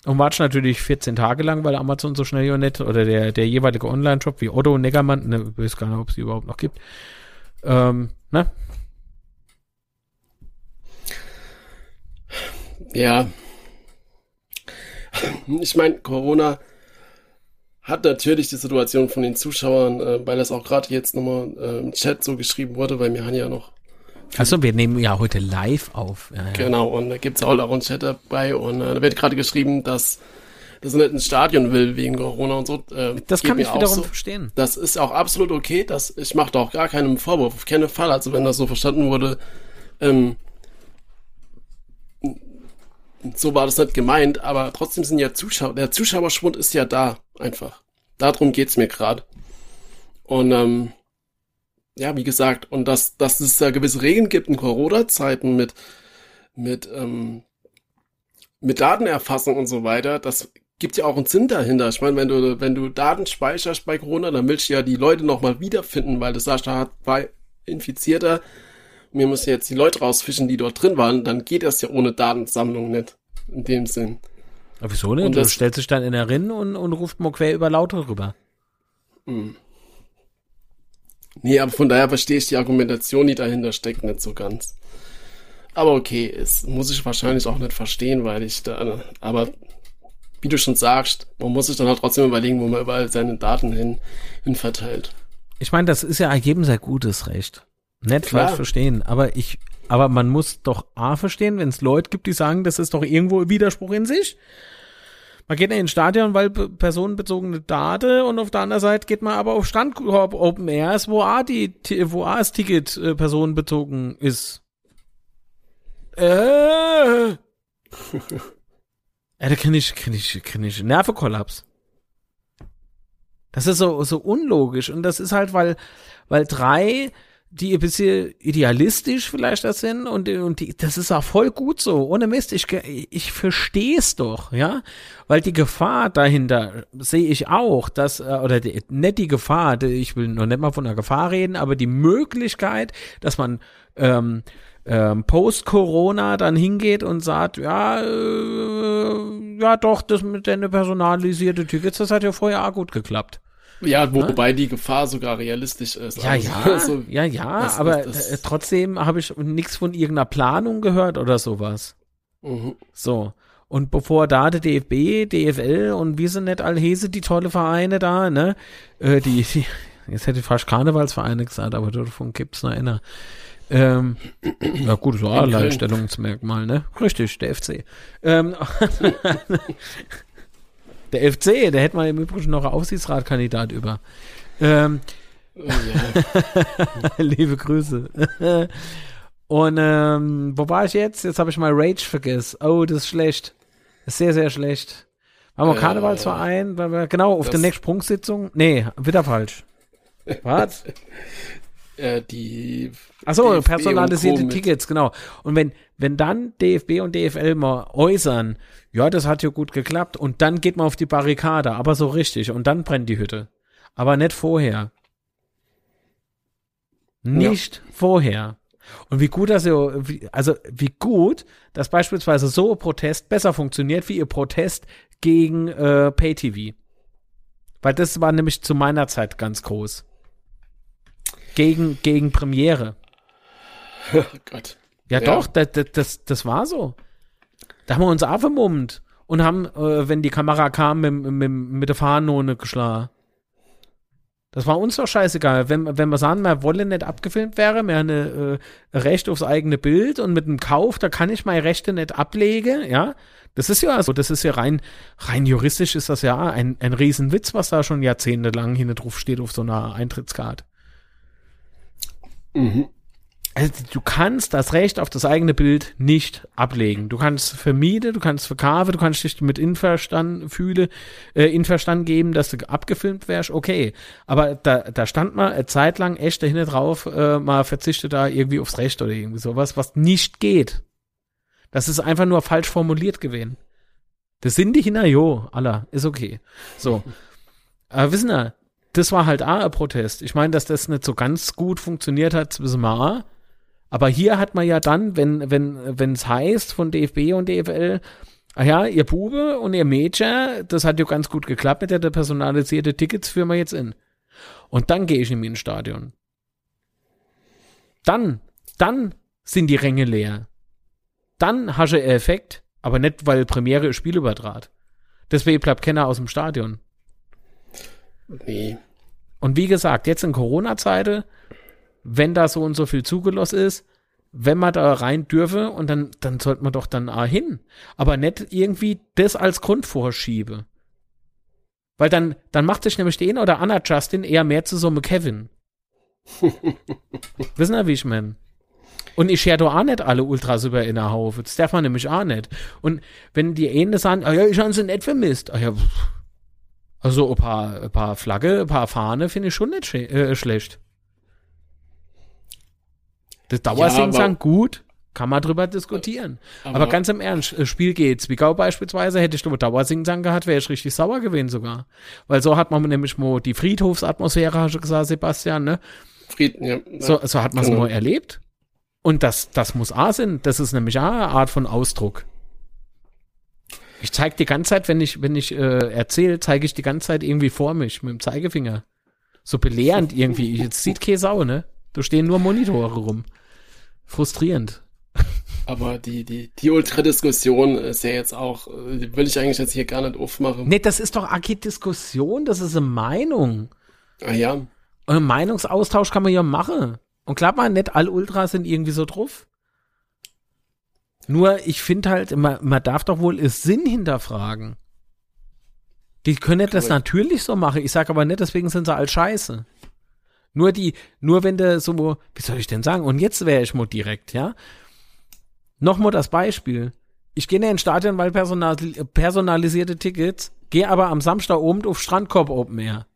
Und wartest natürlich 14 Tage lang, weil Amazon so schnell ja nicht, oder der, der jeweilige Online-Shop wie Otto, Neckermann, ne, ich weiß gar nicht, ob es die überhaupt noch gibt. Ähm, ne? Ja. Ich meine, Corona hat natürlich die Situation von den Zuschauern, äh, weil das auch gerade jetzt nochmal äh, im Chat so geschrieben wurde, weil wir haben ja noch. Achso, wir nehmen ja heute live auf. Ja, ja. Genau, und da gibt's auch einen Chat dabei und äh, da wird gerade geschrieben, dass er nicht ins Stadion will wegen Corona und so. Äh, das kann ich wiederum so. verstehen. Das ist auch absolut okay. Das, ich mache da auch gar keinen Vorwurf, auf keinen Fall. Also wenn das so verstanden wurde, ähm, so war das nicht gemeint, aber trotzdem sind ja Zuschauer, der Zuschauerschwund ist ja da, einfach. Darum geht's mir gerade. Und ähm, ja, wie gesagt, und dass, dass es da gewisse Regeln gibt in Corona-Zeiten mit, mit, ähm, mit Datenerfassung und so weiter, das gibt ja auch einen Sinn dahinter. Ich meine, wenn du, wenn du Daten speicherst bei Corona, dann willst du ja die Leute nochmal wiederfinden, weil du sagst, da hat bei Infizierter wir müssen jetzt die Leute rausfischen, die dort drin waren, dann geht das ja ohne Datensammlung nicht. In dem Sinn. Aber wieso nicht? Und du stellst dich dann in der Rinne und, und ruft mal quer über Lauter rüber. Hm. Nee, aber von daher verstehe ich die Argumentation, die dahinter steckt, nicht so ganz. Aber okay, es muss ich wahrscheinlich auch nicht verstehen, weil ich da, aber wie du schon sagst, man muss sich dann halt trotzdem überlegen, wo man überall seine Daten hin, hin verteilt. Ich meine, das ist ja jedem sehr gutes Recht. Nicht Klar. falsch verstehen, aber ich, aber man muss doch A verstehen, wenn es Leute gibt, die sagen, das ist doch irgendwo ein Widerspruch in sich. Man geht in ein Stadion, weil personenbezogene Daten und auf der anderen Seite geht man aber auf Strandkorb Open Airs, wo A die, wo A das Ticket äh, personenbezogen ist. Äh. ja, da kann ich, kann ich, kann ich Nervenkollaps. Das ist so, so unlogisch und das ist halt, weil, weil drei die ein bisschen idealistisch vielleicht das sind und, und die, das ist auch voll gut so. Ohne Mist, ich, ich verstehe es doch, ja. Weil die Gefahr dahinter sehe ich auch, dass, äh, oder die, nicht die Gefahr, ich will noch nicht mal von der Gefahr reden, aber die Möglichkeit, dass man ähm, ähm, Post-Corona dann hingeht und sagt, ja, äh, ja doch, das mit den personalisierten Tickets, das hat ja vorher auch gut geklappt. Ja, wo, ne? wobei die Gefahr sogar realistisch ist. Ja, also, ja, also, ja, ja, das, aber das, äh, trotzdem habe ich nichts von irgendeiner Planung gehört oder sowas. Mhm. So. Und bevor da der DFB, DFL und wir sind nicht allhese die tolle Vereine da, ne, äh, die, die, jetzt hätte ich fast Karnevalsvereine gesagt, aber davon gibt's noch einer. Ähm, ja gut, so Alleinstellungsmerkmal, ne? Richtig, der FC. Ähm, Der FC, der hätte man im Übrigen noch einen Aufsichtsratkandidat über. Ähm, oh, ja. Liebe Grüße. Und ähm, wo war ich jetzt? Jetzt habe ich mal Rage vergessen. Oh, das ist schlecht. Das ist sehr, sehr schlecht. Haben wir ja, Karnevalsverein? Wir, genau, auf der nächsten Sprungsitzung? Nee, wieder falsch. Was? äh, die. Achso, personalisierte Tickets, genau. Und wenn, wenn dann DFB und DFL mal äußern, ja, das hat ja gut geklappt, und dann geht man auf die Barrikade, aber so richtig, und dann brennt die Hütte. Aber nicht vorher. Nicht ja. vorher. Und wie gut das also wie gut, dass beispielsweise so ein Protest besser funktioniert wie ihr Protest gegen äh, Pay-TV. Weil das war nämlich zu meiner Zeit ganz groß. Gegen, gegen Premiere. Oh Gott. Ja, ja. doch, das, das, das war so. Da haben wir uns aufgemummt und haben, äh, wenn die Kamera kam, mit, mit, mit der Fahnenone geschlagen. Das war uns doch scheißegal. Wenn, wenn wir sagen, wir wollen nicht abgefilmt wäre, wir haben eine, äh, Recht aufs eigene Bild und mit dem Kauf, da kann ich meine Rechte nicht ablegen, ja. Das ist ja so, das ist ja rein, rein juristisch ist das ja ein, ein Riesenwitz, was da schon jahrzehntelang hinten drauf steht auf so einer Eintrittskarte. Mhm. Also du kannst das Recht auf das eigene Bild nicht ablegen. Du kannst vermieten, du kannst verkaufen, du kannst dich mit Inverstand fühle, äh, Inverstand geben, dass du abgefilmt wärst, okay. Aber da, da stand mal eine Zeit lang echt dahinter drauf, äh, mal verzichtet da irgendwie aufs Recht oder irgendwie sowas, was nicht geht. Das ist einfach nur falsch formuliert gewesen. Das sind die hinter, jo, aller, ist okay. So. Aber wissen wir, das war halt auch ein Protest. Ich meine, dass das nicht so ganz gut funktioniert hat, wissen wir auch. Aber hier hat man ja dann, wenn wenn wenn es heißt von DFB und DFL, ach ja, ihr Bube und ihr Mädchen, das hat ja ganz gut geklappt mit der, personalisierte Tickets führen wir jetzt in. Und dann gehe ich in mein Stadion. Dann, dann sind die Ränge leer. Dann hast du Effekt, aber nicht, weil Premiere Spiel übertrat. Deswegen bleibt keiner aus dem Stadion. Nee. Und wie gesagt, jetzt in Corona-Zeiten, wenn da so und so viel zugelassen ist, wenn man da rein dürfe und dann, dann sollte man doch dann auch hin. Aber nicht irgendwie das als Grund vorschiebe. Weil dann, dann macht sich nämlich den oder Anna Justin eher mehr zu so einem Kevin. Wissen ihr, wie ich mein? Und ich schere doch auch nicht alle Ultras über in der Haufe. Das darf man nämlich auch nicht. Und wenn die einen sagen, ah ja, ich habe sie nicht vermisst. Ah ja, also ein paar, ein paar Flagge, ein paar Fahne finde ich schon nicht sch äh, schlecht. Das Dauersingsang ja, gut, kann man drüber diskutieren. Aber, aber, ganz im Ernst, äh, Spiel geht's. Zwickau beispielsweise hätte ich nur Dauersingsang gehabt, wäre ich richtig sauer gewesen sogar. Weil so hat man nämlich mal die Friedhofsatmosphäre, hast du gesagt, Sebastian, ne? Fried, ja. So, so hat man es genau. mal erlebt. Und das, das muss A sein. Das ist nämlich A, eine Art von Ausdruck. Ich zeige die ganze Zeit, wenn ich, wenn ich äh, erzähle, zeige ich die ganze Zeit irgendwie vor mich mit dem Zeigefinger. So belehrend irgendwie. Jetzt sieht keine Sau, ne? Da stehen nur Monitore rum frustrierend. Aber die, die, die Ultra-Diskussion ist ja jetzt auch, will ich eigentlich jetzt hier gar nicht aufmachen. Nee, das ist doch Diskussion, das ist eine Meinung. Ah ja. Und einen Meinungsaustausch kann man ja machen. Und klar mal, nicht alle Ultras sind irgendwie so drauf. Nur, ich finde halt, man, man darf doch wohl es Sinn hinterfragen. Die können das natürlich so machen. Ich sage aber nicht, deswegen sind sie all scheiße. Nur die, nur wenn du so, wie soll ich denn sagen? Und jetzt wäre ich mal direkt, ja? Nochmal das Beispiel. Ich gehe in ein Stadion, weil personal, personalisierte Tickets, gehe aber am Samstag oben auf Strandkorb Open Air.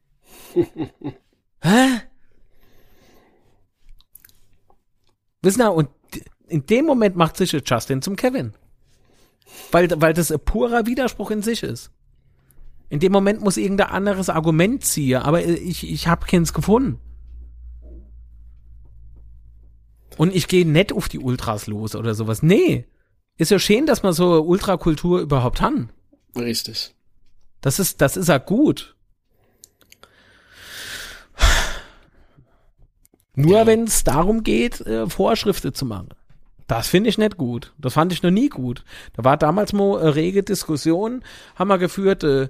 Hä? Wissen Sie, und in dem Moment macht sich Justin zum Kevin. Weil, weil das ein purer Widerspruch in sich ist. In dem Moment muss irgendein anderes Argument ziehen, aber ich, ich habe keins gefunden. Und ich gehe nicht auf die Ultras los oder sowas. Nee. Ist ja schön, dass man so Ultrakultur überhaupt haben. Richtig. Das ist, das ist ja gut. Nur ja. wenn es darum geht, äh, Vorschriften zu machen. Das finde ich nicht gut. Das fand ich noch nie gut. Da war damals mal eine rege Diskussion, haben wir geführt, äh,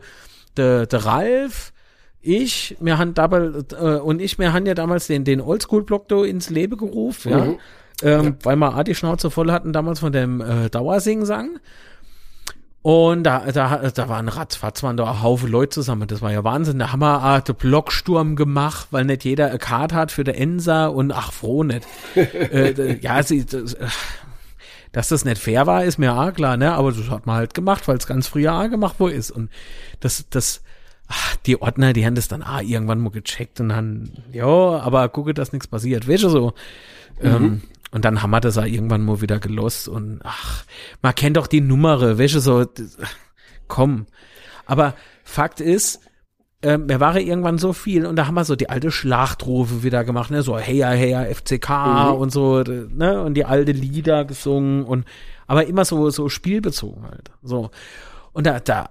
der, der Ralf, ich, wir haben damals, äh, und ich, wir haben ja damals den, den Oldschool-Block ins Leben gerufen, ja. Mhm. Ähm, ja. Weil wir auch die Schnauze voll hatten damals von dem äh, Dauersing-Sang. Und da, da, da waren ratzfatz, waren da ein Haufen Leute zusammen. Das war ja Wahnsinn. Da haben wir Art Blocksturm gemacht, weil nicht jeder eine Karte hat für der Ensa und ach, froh nicht. äh, ja, sie, das, äh, dass das nicht fair war, ist mir auch klar, ne? Aber das hat man halt gemacht, weil es ganz früher auch gemacht wo ist. Und das, das, ach, die Ordner, die haben das dann ah, irgendwann mal gecheckt und dann, ja, aber gucke, dass nichts passiert. Weißt du so? Mhm. Ähm, und dann haben wir das auch irgendwann mal wieder gelost und ach, man kennt doch die Nummer, weißt du so, komm. Aber Fakt ist, ähm, er war irgendwann so viel und da haben wir so die alte Schlachtrufe wieder gemacht, ne, so heya heya FCK mhm. und so, ne, und die alte Lieder gesungen und aber immer so so spielbezogen halt. So. Und da, da,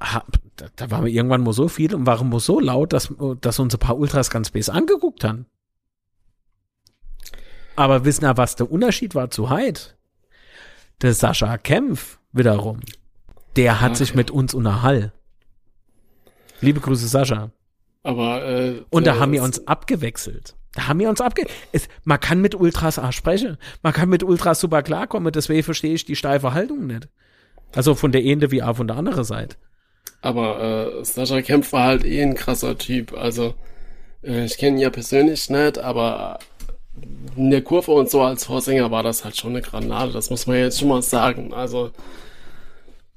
da, da waren wir irgendwann mal so viel und waren mal so laut, dass, dass uns ein paar Ultras ganz base angeguckt haben. Aber wissen ja, was der Unterschied war zu Hyde? Der Sascha Kempf wiederum, der hat Ach, sich ja. mit uns unterhall. Liebe Grüße, Sascha. Aber äh, und da haben wir uns abgewechselt. Da haben wir uns abge. Es, man kann mit Ultras auch sprechen. Man kann mit Ultras super klarkommen. Deswegen verstehe ich die steife Haltung nicht. Also von der Ende wie auch von der anderen Seite. Aber äh, Sascha Kempf war halt eh ein krasser Typ. Also äh, ich kenne ihn ja persönlich nicht, aber in der Kurve und so als Vorsänger war das halt schon eine Granate. Das muss man jetzt schon mal sagen. Also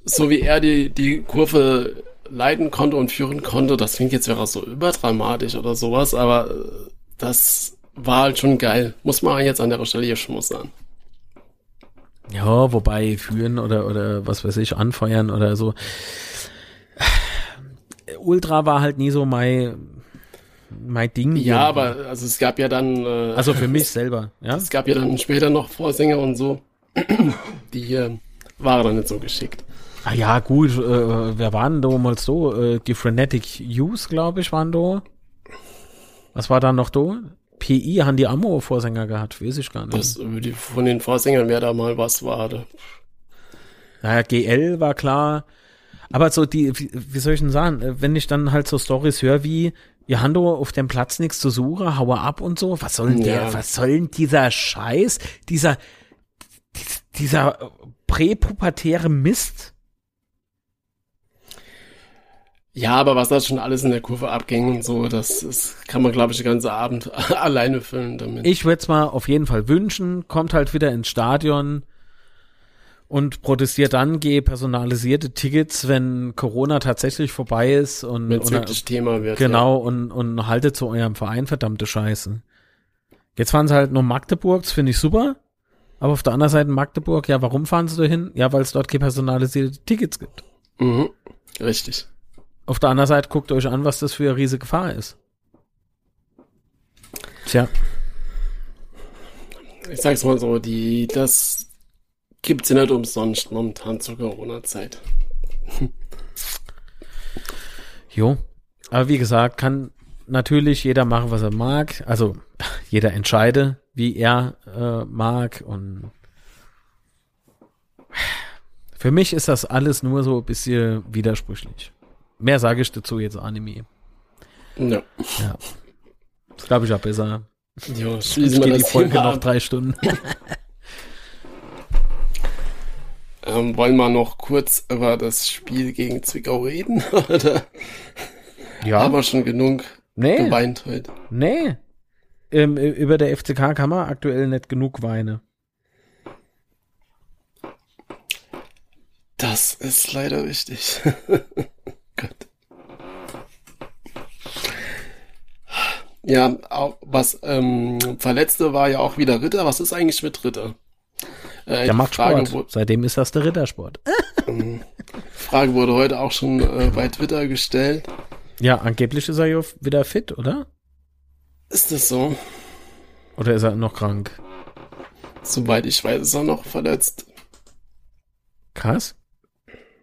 so wie er die, die Kurve leiten konnte und führen konnte, das klingt jetzt wäre so überdramatisch oder sowas, aber äh, das war halt schon geil. Muss man jetzt an der Stelle hier schon mal sagen. Ja, wobei führen oder, oder was weiß ich, anfeuern oder so. Ultra war halt nie so mein, mein Ding. Ja, aber also es gab ja dann. Äh, also für mich selber, ja. Es gab ja dann später noch Vorsänger und so, die hier waren dann nicht so geschickt. Ah ja, gut, äh, wer waren da mal so? Äh, die Frenetic Use, glaube ich, waren da. Was war da noch da? PI haben die Ammo-Vorsänger gehabt, weiß ich gar nicht. Das, von den Vorsängern, wer da mal was war. Da. Naja, GL war klar. Aber so die, wie, wie soll ich denn sagen, äh, wenn ich dann halt so Stories höre wie, Johando auf dem Platz nichts zu suchen, hau ab und so, was soll denn ja. der, was soll denn dieser Scheiß, dieser, dieser präpubertäre Mist? Ja, aber was da schon alles in der Kurve abging und so, das, das kann man, glaube ich, den ganzen Abend alleine füllen damit. Ich würde es mal auf jeden Fall wünschen, kommt halt wieder ins Stadion und protestiert dann, gehe personalisierte Tickets, wenn Corona tatsächlich vorbei ist und wenn es wirklich Thema wird. Genau, ja. und, und haltet zu eurem Verein, verdammte Scheiße. Jetzt fahren sie halt nur Magdeburg, das finde ich super. Aber auf der anderen Seite Magdeburg, ja, warum fahren sie da hin? Ja, weil es dort keine personalisierte Tickets gibt. Mhm, richtig. Auf der anderen Seite guckt euch an, was das für eine riesige Gefahr ist. Tja. Ich sag's mal so, die, das gibt's ja nicht umsonst momentan zur Corona-Zeit. jo. Aber wie gesagt, kann natürlich jeder machen, was er mag. Also jeder entscheide, wie er äh, mag. Und für mich ist das alles nur so ein bisschen widersprüchlich. Mehr sage ich dazu jetzt Anime. Ja. Ja. Das glaube ich auch besser. Ja, schließen wir die Folge Thema noch drei Stunden. ähm, wollen wir noch kurz über das Spiel gegen Zwickau reden? Oder ja. haben wir schon genug nee. geweint heute? Nee. Ähm, über der FCK kann man aktuell nicht genug weinen. Das ist leider richtig. Gott. Ja, auch was ähm, Verletzte war ja auch wieder Ritter. Was ist eigentlich mit Ritter? Äh, der macht Frage, Sport. Seitdem ist das der Rittersport. Frage wurde heute auch schon äh, bei Twitter gestellt. Ja, angeblich ist er ja wieder fit, oder? Ist das so? Oder ist er noch krank? Soweit ich weiß, ist er noch verletzt. Krass.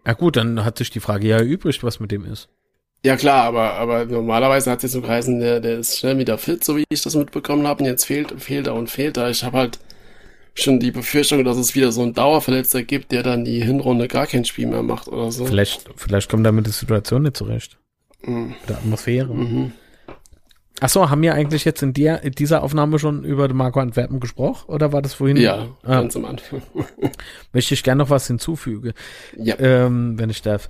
Ja gut, dann hat sich die Frage ja übrig, was mit dem ist. Ja klar, aber, aber normalerweise hat sich so geheißen, der, der ist schnell wieder fit, so wie ich das mitbekommen habe. Und jetzt fehlt, fehlt er und fehlt er. Ich habe halt schon die Befürchtung, dass es wieder so einen Dauerverletzter gibt, der dann die Hinrunde gar kein Spiel mehr macht oder so. Vielleicht, vielleicht kommt er mit der Situation nicht zurecht. Mhm. Der Atmosphäre. Mhm. Ach so, haben wir eigentlich jetzt in, der, in dieser Aufnahme schon über Marco Antwerpen gesprochen oder war das vorhin? Ja, ah. ganz am Anfang. Möchte ich gerne noch was hinzufügen, ja. ähm, wenn ich darf.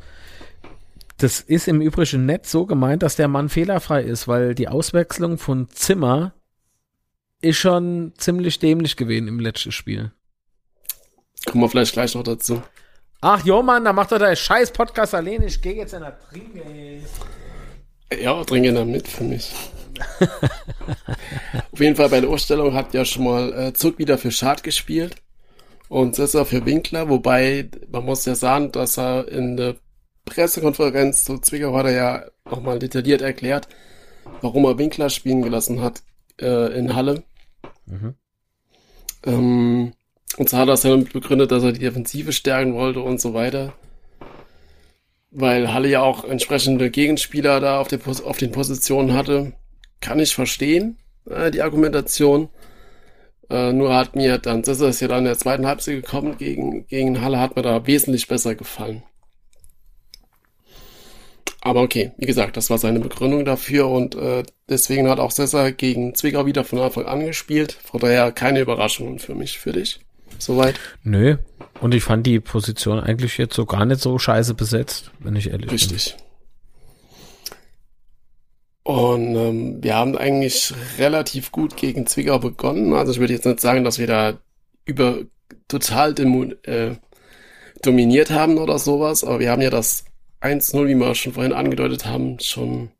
Das ist im Übrigen nicht so gemeint, dass der Mann fehlerfrei ist, weil die Auswechslung von Zimmer ist schon ziemlich dämlich gewesen im letzten Spiel. Kommen wir vielleicht gleich noch dazu. Ach jo, Mann, da macht er der scheiß Podcast allein. Ich gehe jetzt in der Trinke. Ja, trinke da mit für mich. Auf jeden Fall bei der Ausstellung hat ja schon mal äh, Zug wieder für Schad gespielt und Sessa für Winkler, wobei man muss ja sagen, dass er in der Pressekonferenz zu Zwickau hat er ja nochmal detailliert erklärt, warum er Winkler spielen gelassen hat äh, in Halle. Mhm. Ähm, und zwar hat er es ja damit begründet, dass er die Defensive stärken wollte und so weiter weil Halle ja auch entsprechende Gegenspieler da auf, auf den Positionen hatte. Kann ich verstehen, äh, die Argumentation. Äh, nur hat mir dann, das ist ja dann in der zweiten Halbzeit gekommen, gegen, gegen Halle hat mir da wesentlich besser gefallen. Aber okay, wie gesagt, das war seine Begründung dafür und äh, deswegen hat auch Sessa gegen Zwickau wieder von Anfang an gespielt. Von daher keine Überraschungen für mich, für dich. Soweit? Nö. Und ich fand die Position eigentlich jetzt so gar nicht so scheiße besetzt, wenn ich ehrlich Richtig. bin. Richtig. Und ähm, wir haben eigentlich relativ gut gegen Zwickau begonnen. Also ich würde jetzt nicht sagen, dass wir da über total äh, dominiert haben oder sowas, aber wir haben ja das 1-0, wie wir schon vorhin angedeutet haben, schon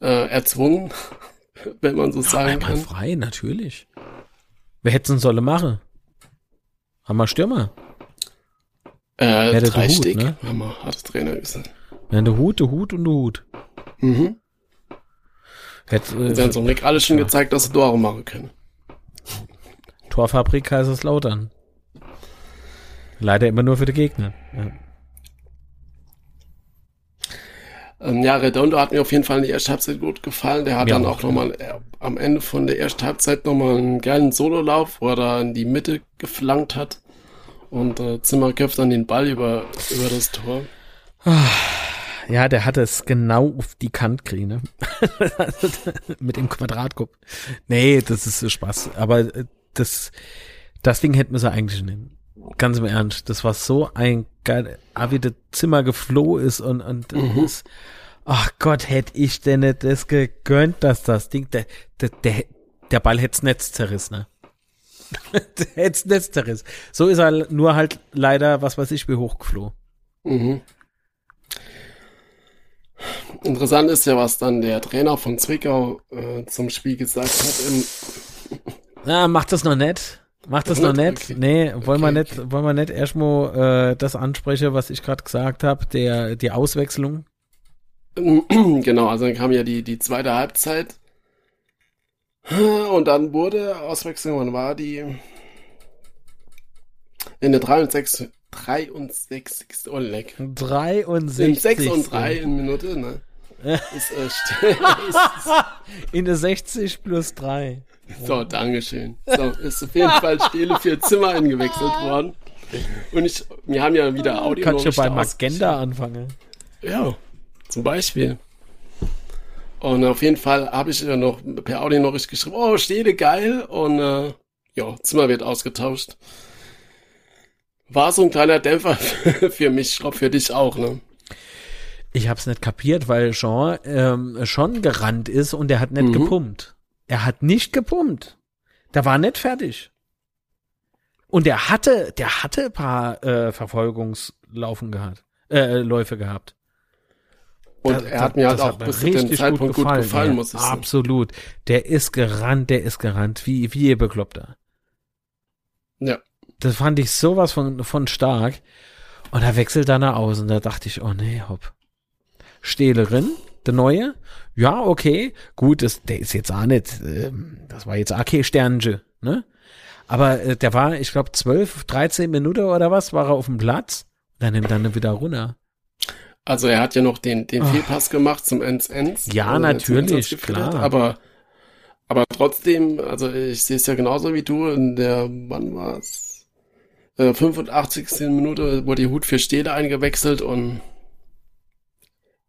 äh, erzwungen, wenn man so ja, sagen kann. frei, natürlich. Wer hätte es sollen machen? Wir Stürmer? Äh, drei Hut, Stück, ne? haben wir, hat der Trainer gesagt. Ja, der Hut, der Hut und der Hut. Mhm. Hätte, äh, Sie haben so Nick alles schon ja. gezeigt, dass sie Tore machen können. Torfabrik Kaiserslautern. Leider immer nur für die Gegner. Ja. Ähm, ja, Redondo hat mir auf jeden Fall in der ersten Halbzeit gut gefallen. Der hat ja, dann auch, auch nochmal äh, am Ende von der ersten Halbzeit nochmal einen geilen Sololauf, wo er da in die Mitte geflankt hat. Und äh, Zimmer köpft dann den Ball über, über das Tor. Ja, der hatte es genau auf die Kant kriegen, ne? Mit dem Quadratkopf. Nee, das ist so Spaß. Aber äh, das, das Ding hätten wir sie eigentlich nehmen. Ganz im Ernst, das war so ein geil, ah, wie das Zimmer gefloh ist und, und mhm. das, ach Gott, hätte ich denn nicht das gegönnt, dass das Ding, der, der, der, der Ball hätte Netz zerrissen, ne? Netz zerrissen. So ist er nur halt leider, was weiß ich, wie hochgefloh. Mhm. Interessant ist ja, was dann der Trainer von Zwickau äh, zum Spiel gesagt hat. Na, macht das noch nett. Macht das noch nicht? Okay. Nee, wollen okay, wir nicht, okay. wollen wir nicht erstmal äh, das ansprechen, was ich gerade gesagt habe, der die Auswechslung? Genau, also dann kam ja die, die zweite Halbzeit. Und dann wurde Auswechslung, wann war die? In der 63. 63. Oh, leck. 63. In 6 und 3 in Minute, ne? ist, äh, in der 60 plus 3. So, Dankeschön. So, ist auf jeden Fall Stele für Zimmer eingewechselt worden. Und ich, wir haben ja wieder Audio. Kannst du bei Magenda anfangen? Ja, zum Beispiel. Und auf jeden Fall habe ich ja noch per Audio noch geschrieben, oh, Stele geil. Und äh, ja, Zimmer wird ausgetauscht. War so ein kleiner Dämpfer für mich, ich glaube für dich auch, ne? Ich hab's nicht kapiert, weil Jean ähm, schon gerannt ist und er hat nicht mhm. gepumpt. Er hat nicht gepumpt. Der war nicht fertig. Und der hatte, der hatte ein paar äh, Verfolgungslaufen gehabt, äh, Läufe gehabt. Und da, er hat mir halt auch bis zu dem Zeitpunkt gut gefallen, gut gefallen ja, muss ich sagen. Absolut. Der ist gerannt, der ist gerannt, wie, wie ihr Bekloppter. Ja. Das fand ich sowas von, von stark. Und er wechselt dann aus und da dachte ich, oh nee, hopp. Stehlerin, der Neue, ja, okay, gut, das, der ist jetzt auch nicht, äh, das war jetzt AK Sternche, ne? Aber äh, der war, ich glaube, 12, 13 Minuten oder was, war er auf dem Platz. Dann nimmt er wieder runter. Also er hat ja noch den, den oh. Fehlpass gemacht zum Ends Ends. Ja, also natürlich, klar. Aber, aber trotzdem, also ich sehe es ja genauso wie du, in der, wann war's? Äh, 85. Minute wurde die Hut für Stede eingewechselt und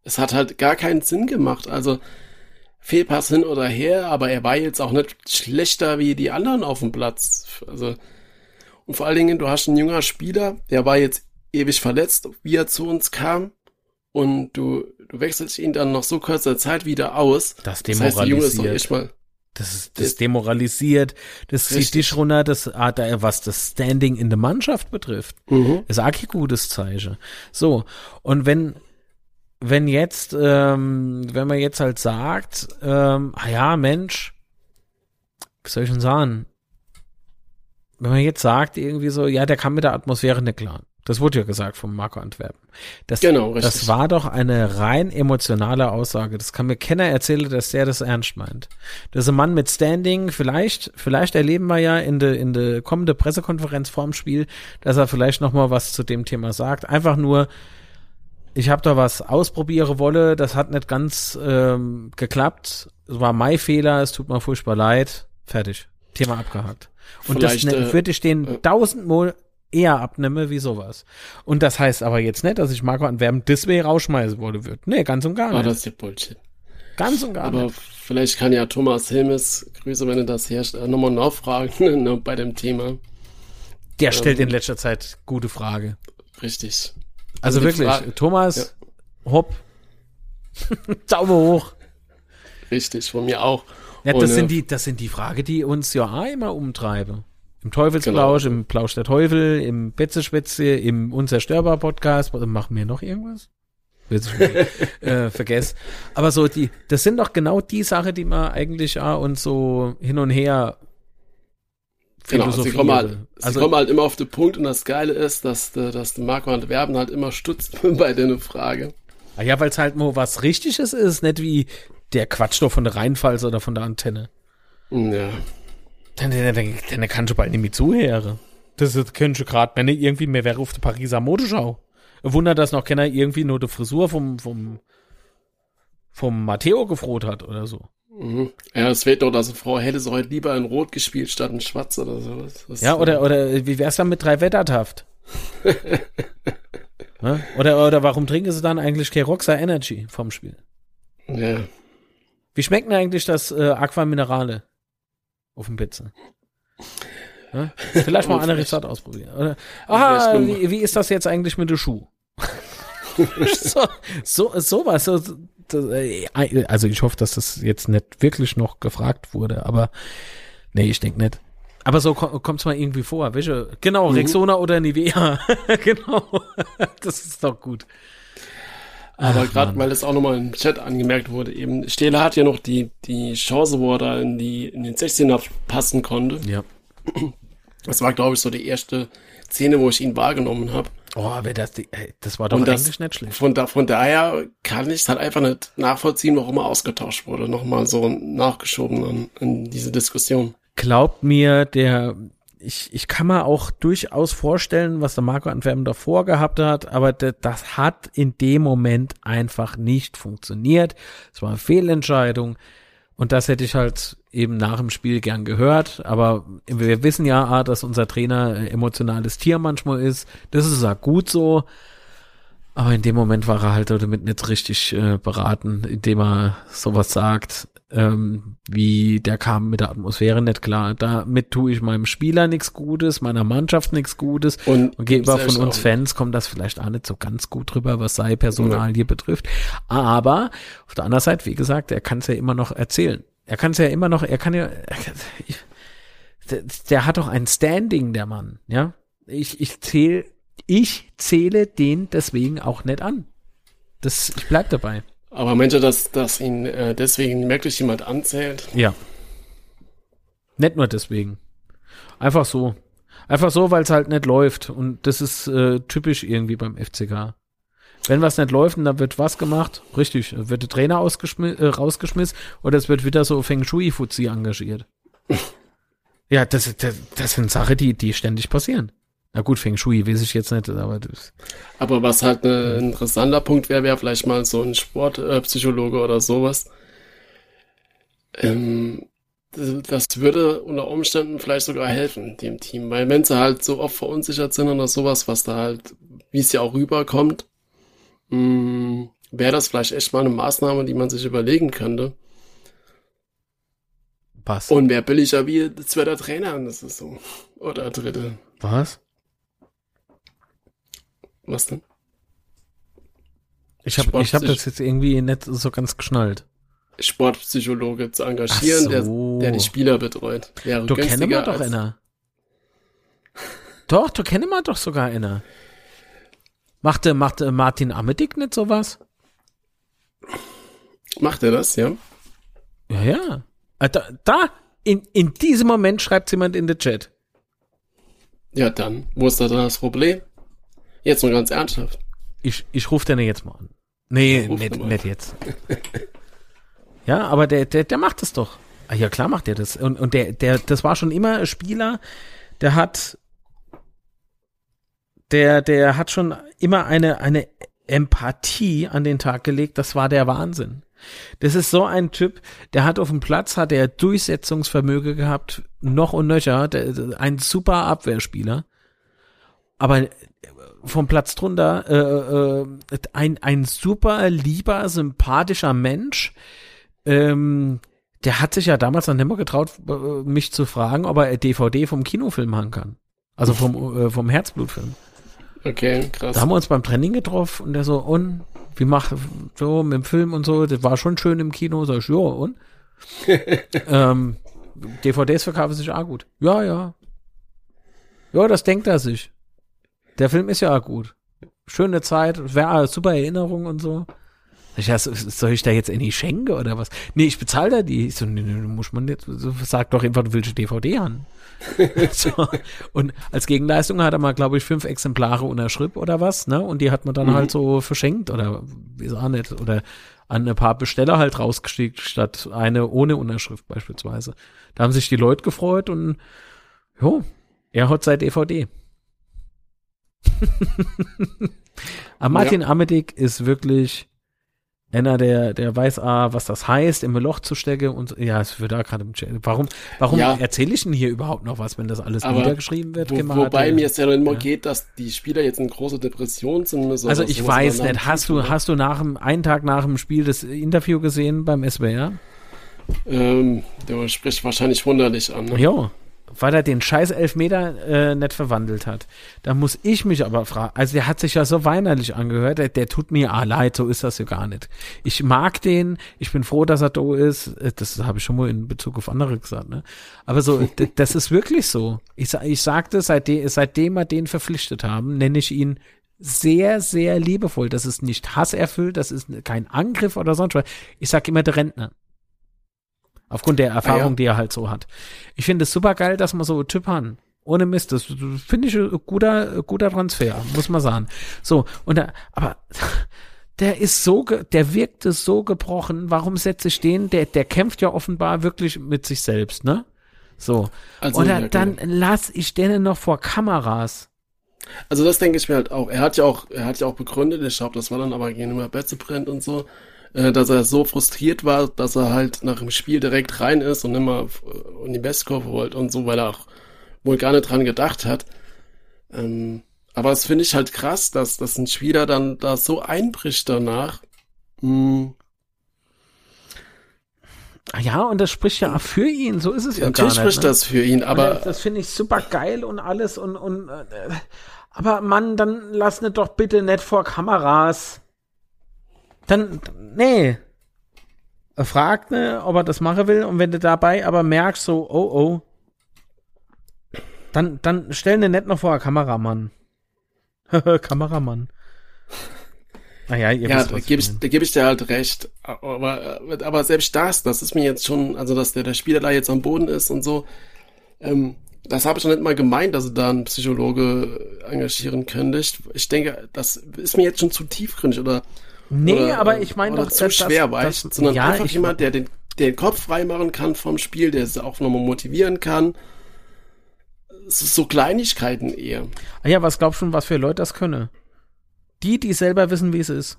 es hat halt gar keinen Sinn gemacht. Also Fehlpass hin oder her, aber er war jetzt auch nicht schlechter wie die anderen auf dem Platz. Also und vor allen Dingen, du hast einen junger Spieler, der war jetzt ewig verletzt, wie er zu uns kam. Und du, du wechselst ihn dann nach so kurzer Zeit wieder aus. Das demoralisiert. Das heißt, der Junge ist mal. Das ist das demoralisiert, das Richtig. zieht dich runter, das hat ah, was das Standing in der Mannschaft betrifft. Mhm. ist auch kein gutes Zeichen. So, und wenn wenn jetzt, ähm, wenn man jetzt halt sagt, ähm, ah ja, Mensch, was soll ich schon sagen? Wenn man jetzt sagt, irgendwie so, ja, der kann mit der Atmosphäre nicht klar. Das wurde ja gesagt vom Marco Antwerpen. Das, genau, richtig. Das war doch eine rein emotionale Aussage. Das kann mir keiner erzählen, dass der das ernst meint. Das ist ein Mann mit Standing. Vielleicht, vielleicht erleben wir ja in der in der kommende Pressekonferenz vorm Spiel, dass er vielleicht noch mal was zu dem Thema sagt. Einfach nur, ich habe da was ausprobieren wolle, das hat nicht ganz ähm, geklappt. Es war mein Fehler, es tut mir furchtbar leid. Fertig. Thema abgehakt. Und Vielleicht, das ne, äh, würde ich den äh, tausendmal eher abnehme wie sowas. Und das heißt aber jetzt nicht, dass ich Marco Antwerpen deswegen rausschmeißen wollen würde. Nee, ganz und gar nicht. Ah, das ist ja Bullshit. Ganz und gar aber nicht. vielleicht kann ja Thomas Hilmes, Grüße, wenn du das herrscht, äh, nochmal nachfragen ne, bei dem Thema. Der stellt ähm, in letzter Zeit gute Frage. Richtig. Also, also wirklich, Frage, Thomas, ja. hopp, Daumen hoch. Richtig, von mir auch. Ja, das, Und, sind die, das sind die Fragen, die uns ja auch immer umtreiben. Im Teufelsplausch, genau. im Plausch der Teufel, im Betzespätzle, im Unzerstörbar Podcast. Machen wir noch irgendwas? äh, vergess. Aber so die, das sind doch genau die Sachen, die man eigentlich auch uns so hin und her Genau, sie kommen, halt, also, sie kommen halt immer auf den Punkt und das Geile ist, dass, dass Marco Antwerpen halt immer stutzt bei der Frage. Ah ja, weil es halt nur was Richtiges ist, nicht wie der Quatsch doch von der Rheinpfalz oder von der Antenne. Ja. Dann, dann, dann, dann kannst du bald nicht mehr zuhören. Das, das könnte ich gerade, wenn ich irgendwie mehr wäre auf der Pariser Modeschau. Wunder, dass noch keiner irgendwie nur die Frisur vom, vom, vom Matteo gefroht hat oder so. Mhm. Ja, es fehlt doch, dass eine Frau hätte so heute lieber in Rot gespielt statt in Schwarz oder sowas. ja, oder, oder wie wär's dann mit drei Wettertaft? Ne? Oder, oder warum trinken sie dann eigentlich kein Roxa Energy vom Spiel? Ja. Wie schmeckt denn eigentlich das äh, Aqua Minerale auf dem Pizza? Ne? Vielleicht mal eine Rezept ausprobieren. Oder, ah, wie, wie ist das jetzt eigentlich mit dem Schuh? so, so, sowas. So, äh, also ich hoffe, dass das jetzt nicht wirklich noch gefragt wurde, aber nee, ich denke nicht. Aber so kommt es mal irgendwie vor. Welche? Genau, mhm. Rexona oder Nivea. genau. das ist doch gut. Aber gerade weil es auch nochmal im Chat angemerkt wurde, eben, Stehler hat ja noch die, die Chance, wo er da in, die, in den 16er passen konnte. Ja. Das war, glaube ich, so die erste Szene, wo ich ihn wahrgenommen habe. Oh, wer das, das war doch Und eigentlich nicht schlecht. Von, da, von daher kann ich es halt einfach nicht nachvollziehen, warum er ausgetauscht wurde. Nochmal so nachgeschoben an, in diese Diskussion glaubt mir, der, ich, ich kann mir auch durchaus vorstellen, was der Marco Antwerpen davor gehabt hat, aber das hat in dem Moment einfach nicht funktioniert. Es war eine Fehlentscheidung. Und das hätte ich halt eben nach dem Spiel gern gehört. Aber wir wissen ja, dass unser Trainer emotionales Tier manchmal ist. Das ist auch gut so. Aber in dem Moment war er halt damit nicht richtig äh, beraten, indem er sowas sagt ähm, wie der kam mit der Atmosphäre nicht klar. Damit tue ich meinem Spieler nichts Gutes, meiner Mannschaft nichts Gutes und, und gegenüber von uns Fans kommt das vielleicht auch nicht so ganz gut drüber, was sei Personalie ja. betrifft. Aber auf der anderen Seite, wie gesagt, er kann es ja immer noch erzählen. Er kann es ja immer noch, er kann ja, ich, der, der hat doch ein Standing, der Mann, ja. Ich, ich zähle, ich zähle den deswegen auch nicht an. Das, ich bleib dabei. Aber meint ihr, dass, dass ihn äh, deswegen merklich jemand anzählt? Ja. Nicht nur deswegen. Einfach so. Einfach so, weil es halt nicht läuft. Und das ist äh, typisch irgendwie beim FCK. Wenn was nicht läuft und dann wird was gemacht, richtig, wird der Trainer äh, rausgeschmissen oder es wird wieder so Feng Shui-Fuzzi engagiert. ja, das, das, das sind Sachen, die, die ständig passieren. Na gut, Feng Shui weiß ich jetzt nicht, aber das. Aber was halt ein interessanter Punkt wäre, wäre vielleicht mal so ein Sportpsychologe äh, oder sowas. Ähm, das würde unter Umständen vielleicht sogar helfen, dem Team. Weil wenn sie halt so oft verunsichert sind oder sowas, was da halt, wie es ja auch rüberkommt, mm, wäre das vielleicht echt mal eine Maßnahme, die man sich überlegen könnte. Was? Und wer billiger wie zweiter Trainer das ist so. Oder dritte. Was? Was denn? Ich habe ich hab das jetzt irgendwie nicht so ganz geschnallt. Sportpsychologe zu engagieren, so. der, der die Spieler betreut. Wäre du kenne mal doch einer. doch, du kenne mal doch sogar einer. Machte, machte Martin Amedick nicht sowas? Macht er das, ja? Ja, ja. Äh, da, da in, in diesem Moment schreibt jemand in den Chat. Ja, dann, wo ist da das Problem? Jetzt nur ganz ernsthaft. Ich, ich rufe den jetzt mal an. Nee, nicht, nicht jetzt. ja, aber der, der, der macht das doch. Ah, ja, klar macht er das. Und, und der, der, das war schon immer ein Spieler, der hat, der, der hat schon immer eine, eine Empathie an den Tag gelegt. Das war der Wahnsinn. Das ist so ein Typ, der hat auf dem Platz, hat er Durchsetzungsvermögen gehabt, noch und nöcher, der, ein super Abwehrspieler. aber vom Platz drunter äh, äh, ein, ein super lieber, sympathischer Mensch. Ähm, der hat sich ja damals nicht mehr getraut, äh, mich zu fragen, ob er DVD vom Kinofilm haben kann. Also vom, äh, vom Herzblutfilm. Okay, krass. Da haben wir uns beim Training getroffen und der so, und wie macht so mit dem Film und so, das war schon schön im Kino, sag ich, ja, und? ähm, DVDs verkaufen sich auch gut. Ja, ja. Ja, das denkt er sich. Der Film ist ja auch gut. Schöne Zeit, wäre super Erinnerung und so. Ich ja, soll ich da jetzt in die schenke oder was? Nee, ich bezahle da die. Ich so, nee, nee, muss man jetzt, so, sag doch einfach, du willst eine DVD haben. so. Und als Gegenleistung hat er mal, glaube ich, fünf Exemplare unterschrieben oder was, ne? Und die hat man dann mhm. halt so verschenkt oder wie auch nicht. Oder an ein paar Besteller halt rausgeschickt, statt eine ohne Unterschrift beispielsweise. Da haben sich die Leute gefreut und jo, er hat seit DVD. Aber Martin ja. Amedik ist wirklich einer, der, der weiß, ah, was das heißt, im Loch zu stecken und ja, es wird da gerade im Chat. Warum, warum ja. erzähle ich denn hier überhaupt noch was, wenn das alles Aber niedergeschrieben wird? Wo, wobei mir es ja noch immer ja. geht, dass die Spieler jetzt in große Depression sind. So also ich weiß nicht, hast du, hast du nach dem, einen Tag nach dem Spiel das Interview gesehen beim SWR? Ähm, der spricht wahrscheinlich wunderlich an. Ne? Ja weil er den scheiß Elfmeter äh, nicht verwandelt hat. Da muss ich mich aber fragen, also der hat sich ja so weinerlich angehört, der, der tut mir ah, leid, so ist das ja gar nicht. Ich mag den, ich bin froh, dass er da ist, äh, das habe ich schon mal in Bezug auf andere gesagt, ne? Aber so, das ist wirklich so. Ich, ich sagte, seitdem, seitdem wir den verpflichtet haben, nenne ich ihn sehr, sehr liebevoll. Das ist nicht hasserfüllt, das ist kein Angriff oder sonst was. Ich sag immer der Rentner. Aufgrund der Erfahrung, ah, ja. die er halt so hat. Ich finde es super geil, dass man so Typ haben. Ohne Mist, das finde ich ein guter, guter Transfer, muss man sagen. So, und da, aber der ist so, der wirkte so gebrochen. Warum setze ich den? Der, der kämpft ja offenbar wirklich mit sich selbst, ne? So. Also, Oder ja, dann lass ich den noch vor Kameras. Also das denke ich mir halt auch. Er hat ja auch, er hat ja auch begründet, ich glaube, das war dann aber gegenüber brennt und so, dass er so frustriert war, dass er halt nach dem Spiel direkt rein ist und immer in die Bestkurve wollte und so, weil er auch wohl gar nicht dran gedacht hat. Ähm, aber das finde ich halt krass, dass, dass ein Spieler dann da so einbricht danach. Hm. Ja, und das spricht ja für ihn, so ist es ja, ja Natürlich spricht ne? das für ihn, aber. das finde ich super geil und alles und, und äh, aber Mann, dann lass nicht doch bitte nicht vor Kameras. Dann, nee. Er fragt, ne, ob er das machen will und wenn du dabei aber merkst so, oh, oh, dann, dann stell ne nicht noch vor, Kameramann. Kameramann. Naja, ihr ja, wisst, da gebe ich, da geb ich dir halt recht. Aber, aber selbst das, das ist mir jetzt schon, also dass der, der Spieler da jetzt am Boden ist und so, ähm, das habe ich noch nicht mal gemeint, dass du da einen Psychologe engagieren könntest. Ich, ich denke, das ist mir jetzt schon zu tiefgründig oder Nee, oder, aber ich meine doch, zu schwer, weißt das, sondern ja, einfach jemand, der den, den Kopf freimachen kann vom Spiel, der es auch nochmal motivieren kann. So Kleinigkeiten eher. Ah ja, was glaubst du, was für Leute das können? Die, die selber wissen, wie es ist.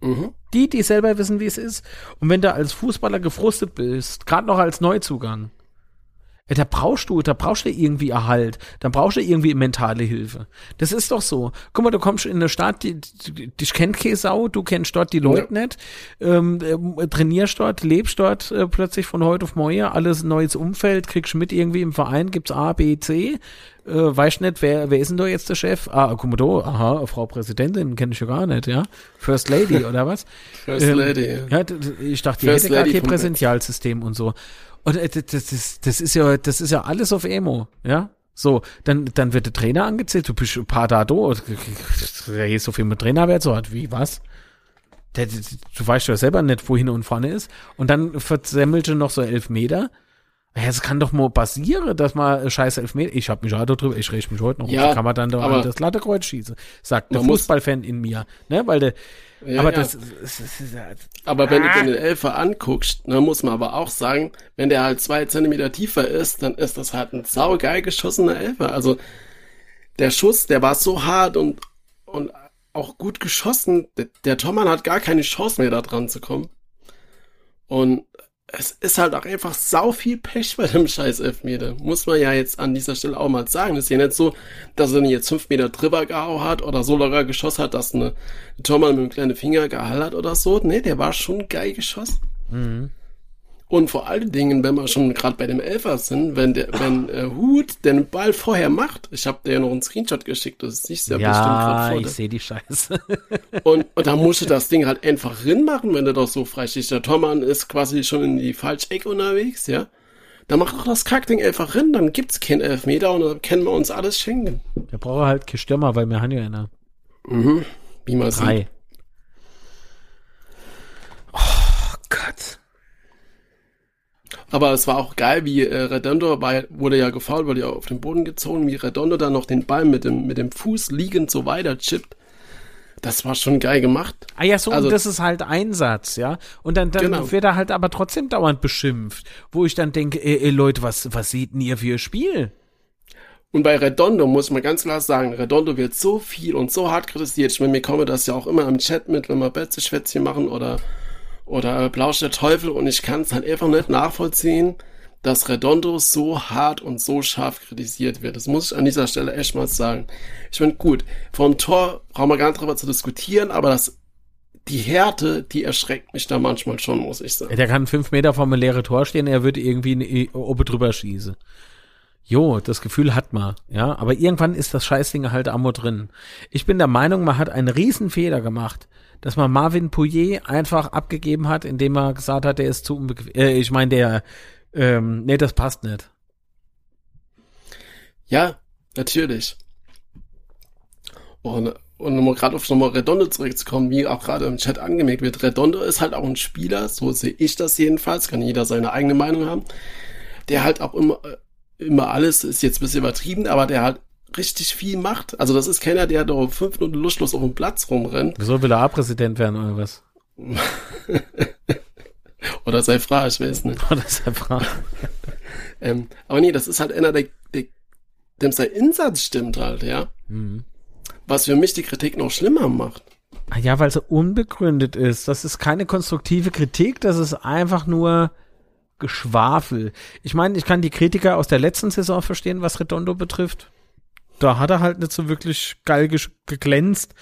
Mhm. Die, die selber wissen, wie es ist. Und wenn du als Fußballer gefrustet bist, gerade noch als Neuzugang, ja, da brauchst du, da brauchst du irgendwie Erhalt, dann brauchst du irgendwie mentale Hilfe. Das ist doch so. Guck mal, du kommst in eine Stadt, die, die, die kennt keine Sau, du kennst dort die Leute ja. nicht, ähm, äh, trainierst dort, lebst dort äh, plötzlich von heute auf morgen, alles neues Umfeld, kriegst mit irgendwie im Verein, gibt's A, B, C, äh, weißt nicht, wer, wer ist denn da jetzt der Chef? Ah, guck mal da, aha, Frau Präsidentin, kenne ich ja gar nicht, ja. First Lady oder was? First ähm, Lady, ja. ja. Ich dachte, die First hätte gar kein Präsentialsystem und so. Und äh, das, ist, das ist ja, das ist ja alles auf Emo, ja. So, dann, dann wird der Trainer angezählt, du bist ein paar da, do, der hier so viel mit Trainerwert so hat, wie, was? Der, du weißt ja selber nicht, wo hin und vorne ist. Und dann versemmelte noch so elf Meter. Ja, es kann doch mal passieren, dass man scheiß Elfmeter. Ich hab mich heute drüber, ich rede mich heute noch. Ja, kann man dann da das Lattekreuz schießen. Sagt der Fußballfan in mir, ne? Weil der, ja, aber ja. das, das, das, das, Aber wenn ah. du den Elfer anguckst, dann muss man aber auch sagen, wenn der halt zwei Zentimeter tiefer ist, dann ist das halt ein saugeil geschossener Elfer. Also der Schuss, der war so hart und, und auch gut geschossen. Der, der Tormann hat gar keine Chance mehr da dran zu kommen. Und es ist halt auch einfach sau viel Pech bei dem scheiß Elfmeter. Muss man ja jetzt an dieser Stelle auch mal sagen. Ist ja nicht so, dass er jetzt fünf Meter drüber gehauen hat oder so locker geschossen hat, dass eine, eine Tormann mit einem kleinen Finger gehalten hat oder so. Nee, der war schon geil geschossen. Mhm. Und vor allen Dingen, wenn wir schon gerade bei dem Elfer sind, wenn der, wenn äh, Hut den Ball vorher macht, ich habe dir noch einen Screenshot geschickt, das ist nicht sehr ja, bestimmt gerade vor. ich sehe die Scheiße. und, und da musst du das Ding halt einfach machen, wenn du doch so freistehst. Der Tormann ist quasi schon in die falsche Ecke unterwegs, ja. Dann mach doch das Kackding einfach rein, dann gibt's keinen Elfmeter und dann können wir uns alles schenken. Der braucht halt kein Stürmer, weil wir haben ja einer. Mhm. Wie man Drei. sieht. Oh Gott. Aber es war auch geil, wie äh, Redondo war, wurde ja gefault, wurde ja auf den Boden gezogen, wie Redondo dann noch den Ball mit dem, mit dem Fuß liegend so weiter chippt. Das war schon geil gemacht. Ah ja, so, also, und das ist halt Einsatz, ja. Und dann, dann genau. wird er halt aber trotzdem dauernd beschimpft, wo ich dann denke, ey, ey Leute, was, was seht denn ihr für ihr Spiel? Und bei Redondo muss man ganz klar sagen, Redondo wird so viel und so hart kritisiert. Ich meine, mir komme das ja auch immer im Chat mit, wenn wir Betze-Schwätzchen machen oder oder Blausch der Teufel und ich kann es halt einfach nicht nachvollziehen, dass Redondo so hart und so scharf kritisiert wird. Das muss ich an dieser Stelle echt mal sagen. Ich meine, gut, vom Tor brauchen wir gar nicht drüber zu diskutieren, aber das, die Härte, die erschreckt mich da manchmal schon, muss ich sagen. Der kann fünf Meter vom leeren Tor stehen, er würde irgendwie oben drüber schießen. Jo, das Gefühl hat man, ja, aber irgendwann ist das Scheißding halt ammo drin. Ich bin der Meinung, man hat einen riesen Fehler gemacht, dass man Marvin Pouillet einfach abgegeben hat, indem er gesagt hat, der ist zu unbequem. Äh, ich meine, der, ähm, nee, das passt nicht. Ja, natürlich. Und, und um gerade auf nochmal Redondo zurückzukommen, wie auch gerade im Chat angemerkt wird, Redondo ist halt auch ein Spieler, so sehe ich das jedenfalls, kann jeder seine eigene Meinung haben, der halt auch immer, immer alles, ist jetzt ein bisschen übertrieben, aber der halt richtig viel macht. Also das ist keiner, der da fünf Minuten lustlos auf dem Platz rumrennt. Wieso will er A-Präsident werden oder was? oder sei Frage, ich weiß nicht. Oder sei Frage. ähm, aber nee, das ist halt einer, der, der dem sein Insatz stimmt halt, ja. Mhm. Was für mich die Kritik noch schlimmer macht. Ah ja, weil sie unbegründet ist. Das ist keine konstruktive Kritik, das ist einfach nur Geschwafel. Ich meine, ich kann die Kritiker aus der letzten Saison verstehen, was Redondo betrifft da hat er halt nicht so wirklich geil geglänzt.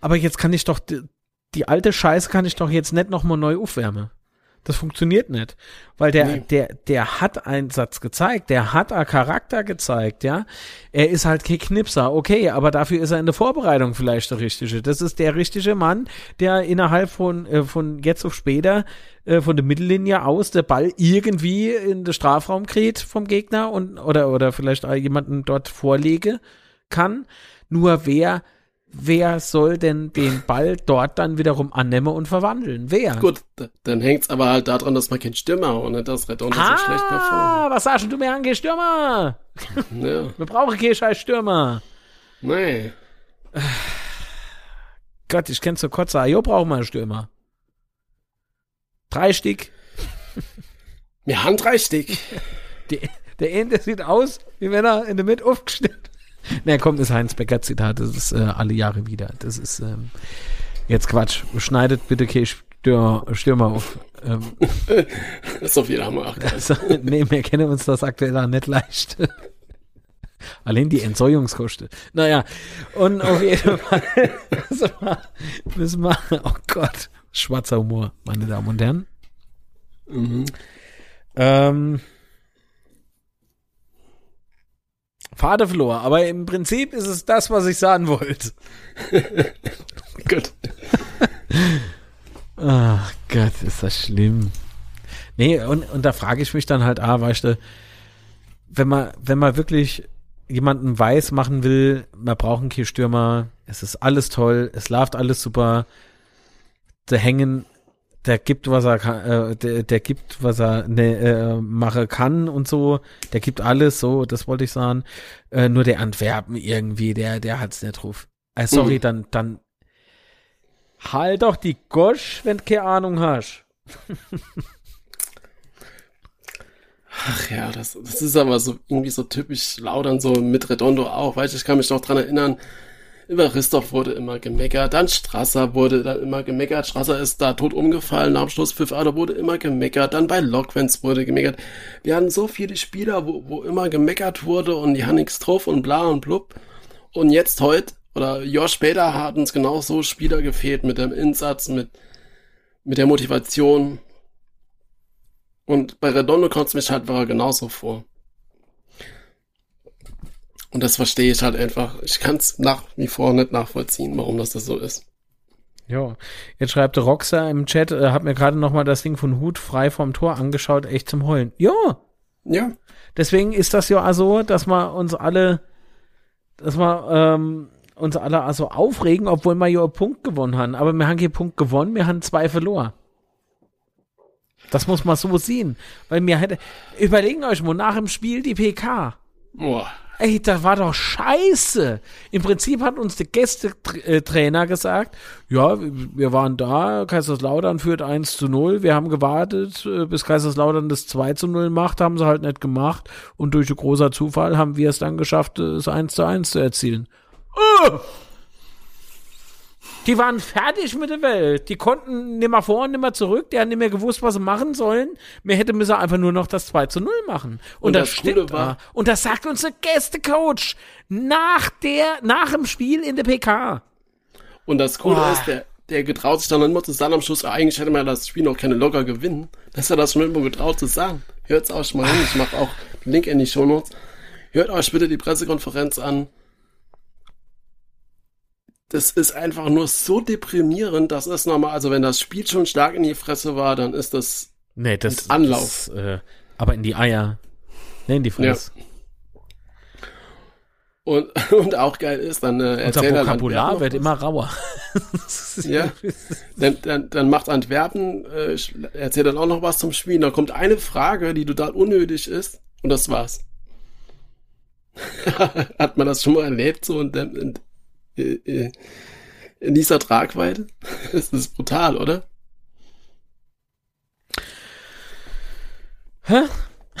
Aber jetzt kann ich doch, die, die alte Scheiße kann ich doch jetzt nicht nochmal neu aufwärmen. Das funktioniert nicht. Weil der, nee. der, der hat Einsatz gezeigt, der hat einen Charakter gezeigt, ja. Er ist halt kein Knipser, okay, aber dafür ist er in der Vorbereitung vielleicht der Richtige. Das ist der richtige Mann, der innerhalb von, äh, von jetzt auf später, äh, von der Mittellinie aus, der Ball irgendwie in den Strafraum kriegt vom Gegner und, oder, oder vielleicht jemanden dort vorlege kann. Nur wer wer soll denn den Ball dort dann wiederum annehmen und verwandeln? Wer? Gut, dann hängt es aber halt daran, dass man kein Stürmer und das Redondo ah, so schlecht performt. was sagst du mir an, Stürmer? Ja. Wir brauchen keinen scheiß Stürmer. Nee. Gott, ich kenn's so kurz jo, brauchen wir einen Stürmer. Drei Stück. Wir haben drei Stück. Die, der Ende sieht aus, wie wenn er in der Mitte aufgestellt Ne, kommt das Heinz Becker Zitat, das ist äh, alle Jahre wieder. Das ist ähm, jetzt Quatsch. Schneidet bitte K. Stür, Stürmer auf. Ähm, das ist auf jeden Fall also, Nee, wir kennen uns das aktuell auch nicht leicht. Allein die Entsäuungskosten. Naja, und auf jeden Fall müssen wir, oh Gott, schwarzer Humor, meine Damen und Herren. Mhm. Ähm, Vater verlor, aber im Prinzip ist es das, was ich sagen wollte. Gut. Ach Gott, ist das schlimm. Nee, und, und da frage ich mich dann halt, ah, weißt du, wenn man, wenn man wirklich jemanden weiß machen will, man braucht einen Kehrstürmer, es ist alles toll, es läuft alles super, da hängen der gibt, was er kann, äh, der, der gibt, was er ne, äh, machen kann und so. Der gibt alles, so, das wollte ich sagen. Äh, nur der Antwerpen irgendwie, der, der hat's nicht drauf. Äh, sorry, mhm. dann, dann halt doch die Gosch, wenn du keine Ahnung hast. Ach ja, das, das ist aber so irgendwie so typisch Laudern so mit Redondo auch. Weißt du, ich kann mich noch dran erinnern, Über Christoph wurde immer gemeckert, dann Strasser wurde dann immer gemeckert, Strasser ist da tot umgefallen am Schluss Schlusspfiff, aber wurde immer gemeckert, dann bei Lockwenz wurde gemeckert. Wir hatten so viele Spieler, wo, wo immer gemeckert wurde und die haben nichts drauf und bla und blub. Und jetzt heute, oder Jahr später, hat uns genau so Spieler gefehlt mit dem Insatz, mit, mit der Motivation. Und bei Redondo kommt es mich halt genauso vor. Und das verstehe ich halt einfach. Ich kann es nach wie vor nicht nachvollziehen, warum das, das so ist. Ja, jetzt schreibt Roxa im Chat, äh, hat mir gerade noch mal das Ding von Hut frei vom Tor angeschaut, echt zum Heulen. Ja. Ja. Deswegen ist das ja so, dass wir uns alle, dass wir ähm, uns alle also aufregen, obwohl wir ja einen Punkt gewonnen haben. Aber wir haben hier Punkt gewonnen, wir haben zwei verloren. Das muss man so sehen. Weil mir hätte, überlegen euch mal nach dem Spiel die PK. Boah. Ey, das war doch scheiße. Im Prinzip hat uns der Gästetrainer gesagt, ja, wir waren da, Kaiserslautern führt 1 zu 0, wir haben gewartet, äh, bis Kaiserslautern das 2 zu 0 macht, haben sie halt nicht gemacht und durch großer Zufall haben wir es dann geschafft, das 1 zu 1 zu erzielen. Oh! Die waren fertig mit der Welt. Die konnten nimmer vor und nimmer zurück. Die haben nicht mehr gewusst, was sie machen sollen. Mir hätte müssen einfach nur noch das 2 zu 0 machen. Und, und das, das stimmt. War, und das sagt uns der Gästecoach nach der, nach dem Spiel in der PK. Und das Coole oh. ist, der, der getraut sich dann immer zu sagen am Schluss, eigentlich hätte man das Spiel noch keine locker gewinnen. Dass er das schon immer getraut zu sagen. Hört's auch schon mal hin. Ich mache auch den Link in die Show Notes. Hört euch bitte die Pressekonferenz an das ist einfach nur so deprimierend, das ist nochmal, also wenn das Spiel schon stark in die Fresse war, dann ist das nee, das, Anlauf. Das, äh, aber in die Eier. Nee, in die Fresse. Ja. Und, und auch geil ist, dann äh, erzählt Unser Vokabular wird immer rauer. ja. Dann, dann, dann macht Antwerpen, äh, erzählt dann auch noch was zum Spiel. Dann kommt eine Frage, die total unnötig ist, und das war's. Hat man das schon mal erlebt, so und dann, äh, äh, in dieser Tragweite. Das ist brutal, oder? Hä?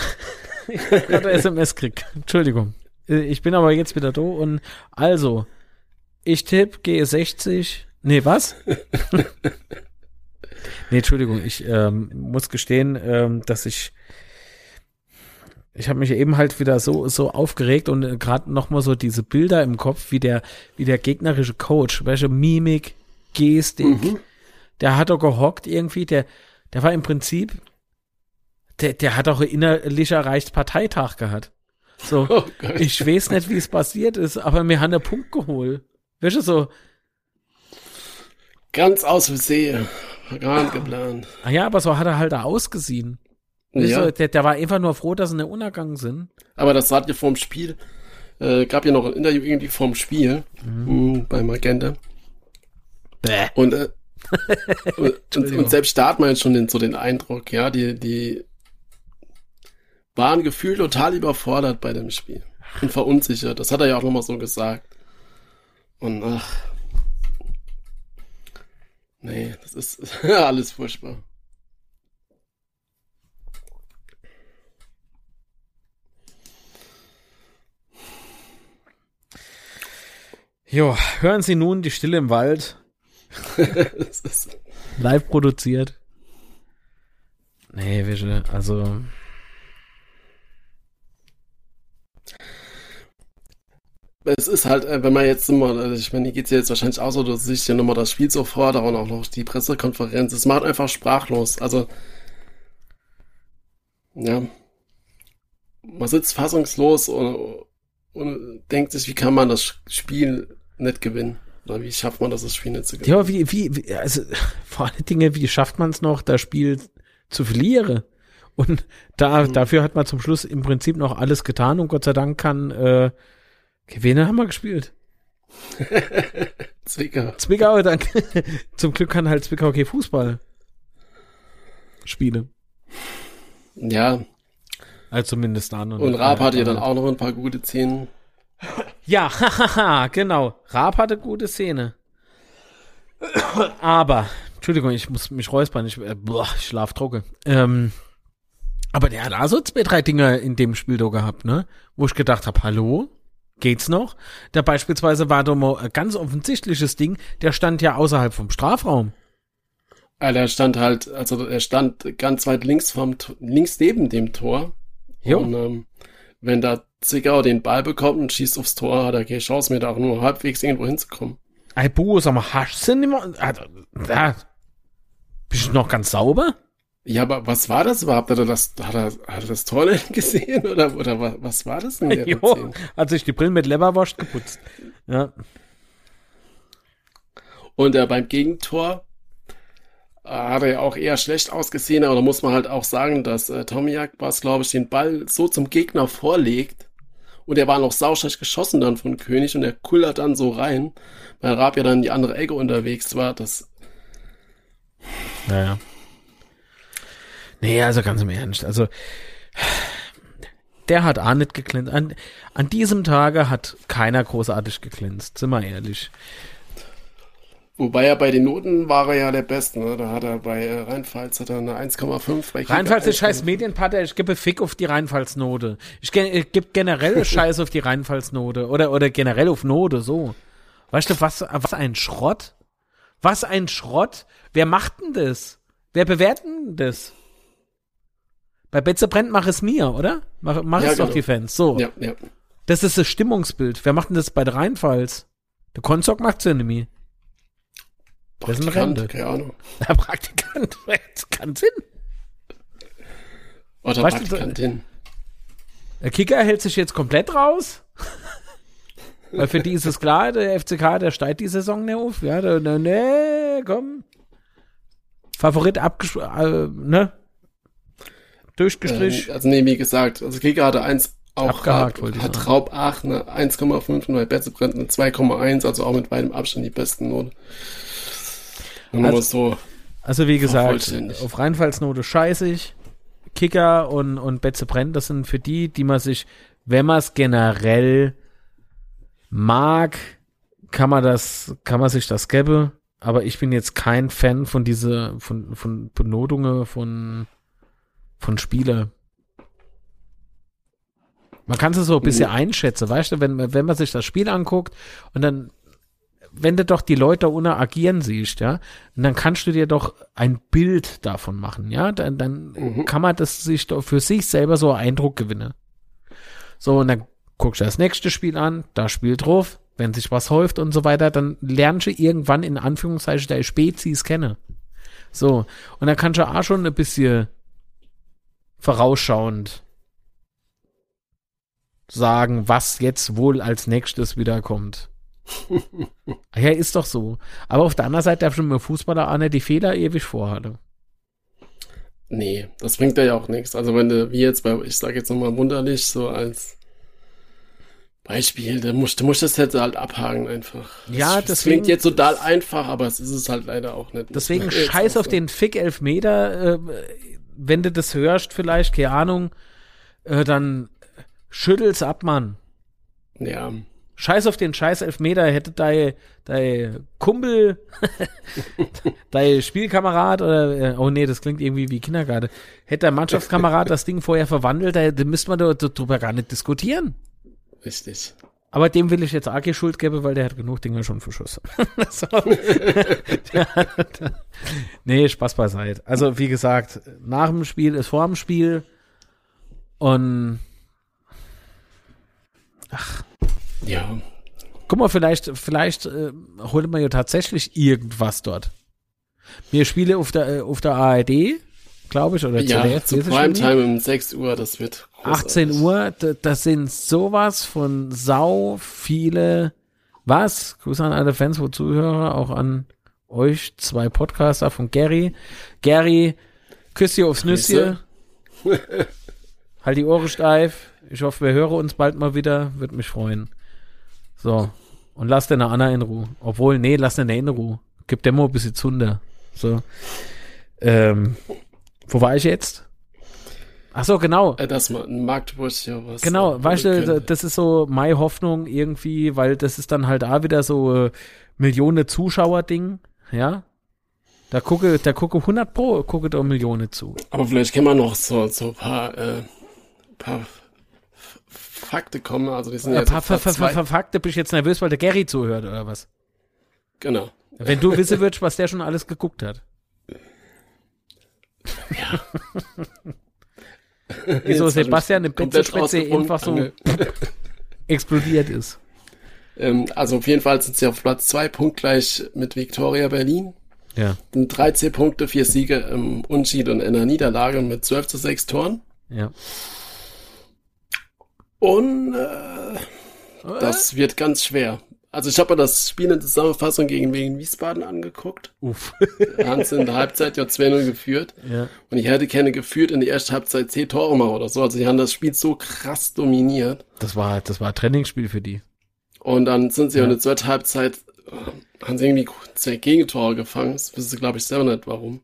ich habe gerade SMS gekriegt. Entschuldigung. Äh, ich bin aber jetzt wieder da und also, ich tippe G60. Nee, was? nee, Entschuldigung, ich ähm, muss gestehen, ähm, dass ich ich habe mich eben halt wieder so so aufgeregt und äh, gerade noch mal so diese Bilder im Kopf, wie der wie der gegnerische Coach, welche Mimik, Gestik, mhm. der hat doch gehockt irgendwie, der der war im Prinzip der der hat auch innerlich erreicht Parteitag gehabt. So, oh ich weiß nicht, wie es passiert ist, aber mir haben einen Punkt geholt. Weißt du so ganz aus Versehen, gar nicht geplant. Ah ja, aber so hat er halt da ausgesehen. Ja. So, der, der, war einfach nur froh, dass sie nicht unergangen sind. Aber das sagt ihr vorm Spiel. Äh, gab ja noch ein Interview irgendwie vorm Spiel mhm. mh, bei Magenta. Bäh. Und, äh, und, und, selbst da hat man jetzt schon den, so den Eindruck, ja, die, die waren gefühlt total überfordert bei dem Spiel. Und verunsichert. Das hat er ja auch nochmal so gesagt. Und ach. Nee, das ist alles furchtbar. Jo, hören Sie nun die Stille im Wald. Live produziert. Nee, wir, also. Es ist halt, äh, wenn man jetzt immer, also ich meine, die geht's ja jetzt wahrscheinlich auch so, du siehst ja nochmal das Spiel sofort und auch noch die Pressekonferenz. Es macht einfach sprachlos. Also, ja. Man sitzt fassungslos und, und denkt sich, wie kann man das Spiel nicht gewinnen. Oder wie schafft man das, das Spiel nicht zu gewinnen? Ja, wie, wie, also vor allen Dingen, wie schafft man es noch, das Spiel zu verlieren? Und da, mhm. dafür hat man zum Schluss im Prinzip noch alles getan und Gott sei Dank kann, äh, wen haben wir gespielt? Zwickau. Zwickau, danke. Zum Glück kann halt Zwickau okay Fußball spielen. Ja. Also zumindest an. Und, und Raab hat ja dann auch noch ein paar gute Szenen. Ja, hahaha, genau. Raab hatte gute Szene. Aber, Entschuldigung, ich muss mich räuspern, ich, äh, boah, ich schlaf trocken. Ähm, aber der hat also zwei, drei Dinger in dem Spiel da gehabt, ne? Wo ich gedacht habe, hallo? geht's noch. Da beispielsweise war doch mal ein ganz offensichtliches Ding, der stand ja außerhalb vom Strafraum. Ja, der stand halt, also er stand ganz weit links vom, links neben dem Tor. Jo. Und ähm, wenn da Zwickau den Ball bekommt und schießt aufs Tor, hat er keine Chance mehr, da auch nur halbwegs irgendwo hinzukommen. Ey, Bu, sag mal, hast du nicht mehr? Also, da, bist du noch ganz sauber? Ja, aber was war das überhaupt? Hat er das, hat er, hat er das Tor gesehen oder, oder was, was war das denn? jo, hat sich die Brille mit Leberwurst geputzt. Ja. Und äh, beim Gegentor hat er ja auch eher schlecht ausgesehen, aber da muss man halt auch sagen, dass äh, Tomiak was, glaube ich, den Ball so zum Gegner vorlegt und er war noch sauschlecht geschossen dann von König und er kullert dann so rein, weil Raab ja dann in die andere Ecke unterwegs war. Das. Naja. Nee, also ganz im Ernst. Also, der hat auch nicht geglänzt. An, an diesem Tage hat keiner großartig geglänzt, sind wir ehrlich. Wobei er bei den Noten war er ja der Beste. Ne? Da hat er bei äh, Rheinpfalz hat er eine 1,5. Rheinpfalz ist scheiß Medienpartner. Ich gebe Fick auf die Rheinpfalz-Note. Ich, ich gebe generell Scheiß auf die Rheinpfalz-Note. Oder, oder generell auf Note, so. Weißt du, was, was ein Schrott? Was ein Schrott? Wer macht denn das? Wer bewertet denn das? Bei Betze brennt, mach es mir, oder? Mach, mach ja, es genau. doch die Fans. So. Ja, ja. Das ist das Stimmungsbild. Wer macht denn das bei der Rheinpfalz? Der Konzog macht's ja nämlich. Der ist ein Rente. Keine Ahnung. Der Praktikant, kann Sinn. Oder weißt Praktikantin. Der Kicker hält sich jetzt komplett raus. Weil für die ist es klar, der FCK, der steigt die Saison nicht auf. Ja, der, ne, ne, komm. Favorit abgeschlossen, äh, ne? Durchgestrichen. Ähm, also nee, wie gesagt, also Kicker hatte eins auch Abgehakt, hat, hat Raub 8 eine 1,5 und bei Betze brennt eine 2,1, also auch mit weitem Abstand die besten Note. Also, so also, wie gesagt, auf Rheinfallsnote scheißig. Kicker und, und Betze brennt, das sind für die, die man sich, wenn man es generell mag, kann man das, kann man sich das gäbe. Aber ich bin jetzt kein Fan von diese, von, von Benotungen von, von Spieler. Man kann es so ein bisschen einschätzen, weißt du, wenn, wenn man sich das Spiel anguckt und dann wenn du doch die Leute ohne agieren siehst, ja, dann kannst du dir doch ein Bild davon machen, ja, dann, dann mhm. kann man das sich doch für sich selber so Eindruck gewinnen. So, und dann guckst du das nächste Spiel an, da spielt drauf, wenn sich was häuft und so weiter, dann lernst du irgendwann in Anführungszeichen der Spezies kennen. So, und dann kannst du auch schon ein bisschen vorausschauend sagen, was jetzt wohl als nächstes wiederkommt. ja, ist doch so. Aber auf der anderen Seite darf schon mal Fußballer an, die Fehler ewig vorhatte. Nee, das bringt ja auch nichts. Also wenn du, wie jetzt bei, ich sage jetzt nochmal wunderlich, so als Beispiel, du musst, du musst das jetzt halt abhaken einfach. Ja, das, das klingt jetzt total einfach, aber es ist es halt leider auch nicht. Deswegen scheiß auf den Fick Elfmeter, äh, wenn du das hörst vielleicht, keine Ahnung, äh, dann schüttel's ab, Mann. Ja. Scheiß auf den scheiß Elfmeter, hätte dein, dein Kumpel, dein Spielkamerad oder, äh, oh nee, das klingt irgendwie wie Kindergarten, hätte der Mannschaftskamerad das Ding vorher verwandelt, da, da müsste man darüber gar nicht diskutieren. Richtig. Aber dem will ich jetzt auch Schuld geben, weil der hat genug Dinge schon verschossen. nee, Spaß beiseite. Also, wie gesagt, nach dem Spiel ist vor dem Spiel und ach, ja. Guck mal, vielleicht, vielleicht äh, holt man ja tatsächlich irgendwas dort. Wir spielen auf der, äh, auf der ARD, glaube ich, oder ja, ZDF. zu Primetime um 6 Uhr, das wird großartig. 18 Uhr, das sind sowas von sau viele, was? Grüße an alle Fans, wo Zuhörer, auch an euch, zwei Podcaster von Gary. Gary, Küsschen aufs Nüsschen. halt die Ohren steif. Ich hoffe, wir hören uns bald mal wieder. Würde mich freuen. So. Und lass den Anna in Ruhe. Obwohl, nee, lass den in Ruhe. Gib dem mal ein bisschen Zunder. So. Ähm, wo war ich jetzt? Ach so, genau. Äh, dass man Magdeburg ja was. Genau, weißt du, das ist so meine Hoffnung irgendwie, weil das ist dann halt auch wieder so äh, Millionen Zuschauer-Ding, ja. Da gucke, da gucke 100 pro, gucke da Millionen zu. Aber vielleicht kann man noch so, so ein paar, äh, paar Fakte kommen. Also die sind äh, paar, paar Fakte, bist du jetzt nervös, weil der Gary zuhört, oder was? Genau. Wenn du wissen würdest, was der schon alles geguckt hat. Ja. Wieso Sebastian im Betze einfach so explodiert ist. Ähm, also auf jeden Fall sind sie auf Platz zwei punktgleich mit Victoria Berlin. Ja. 13 Punkte, vier Siege im Unschied und in der Niederlage mit 12 zu 6 Toren. Ja. Und äh, das wird ganz schwer. Also ich habe mir das Spiel in der Zusammenfassung gegen Wien Wiesbaden angeguckt. Uff. Da haben sie in der Halbzeit ja 2-0 geführt. Ja. Und ich hätte keine geführt in der ersten Halbzeit 10 Tore mal oder so. Also die haben das Spiel so krass dominiert. Das war, das war ein Trainingsspiel für die. Und dann sind sie ja. in der zweiten Halbzeit, äh, haben sie irgendwie zwei Gegentore gefangen. Das wissen sie, glaube ich, selber nicht warum.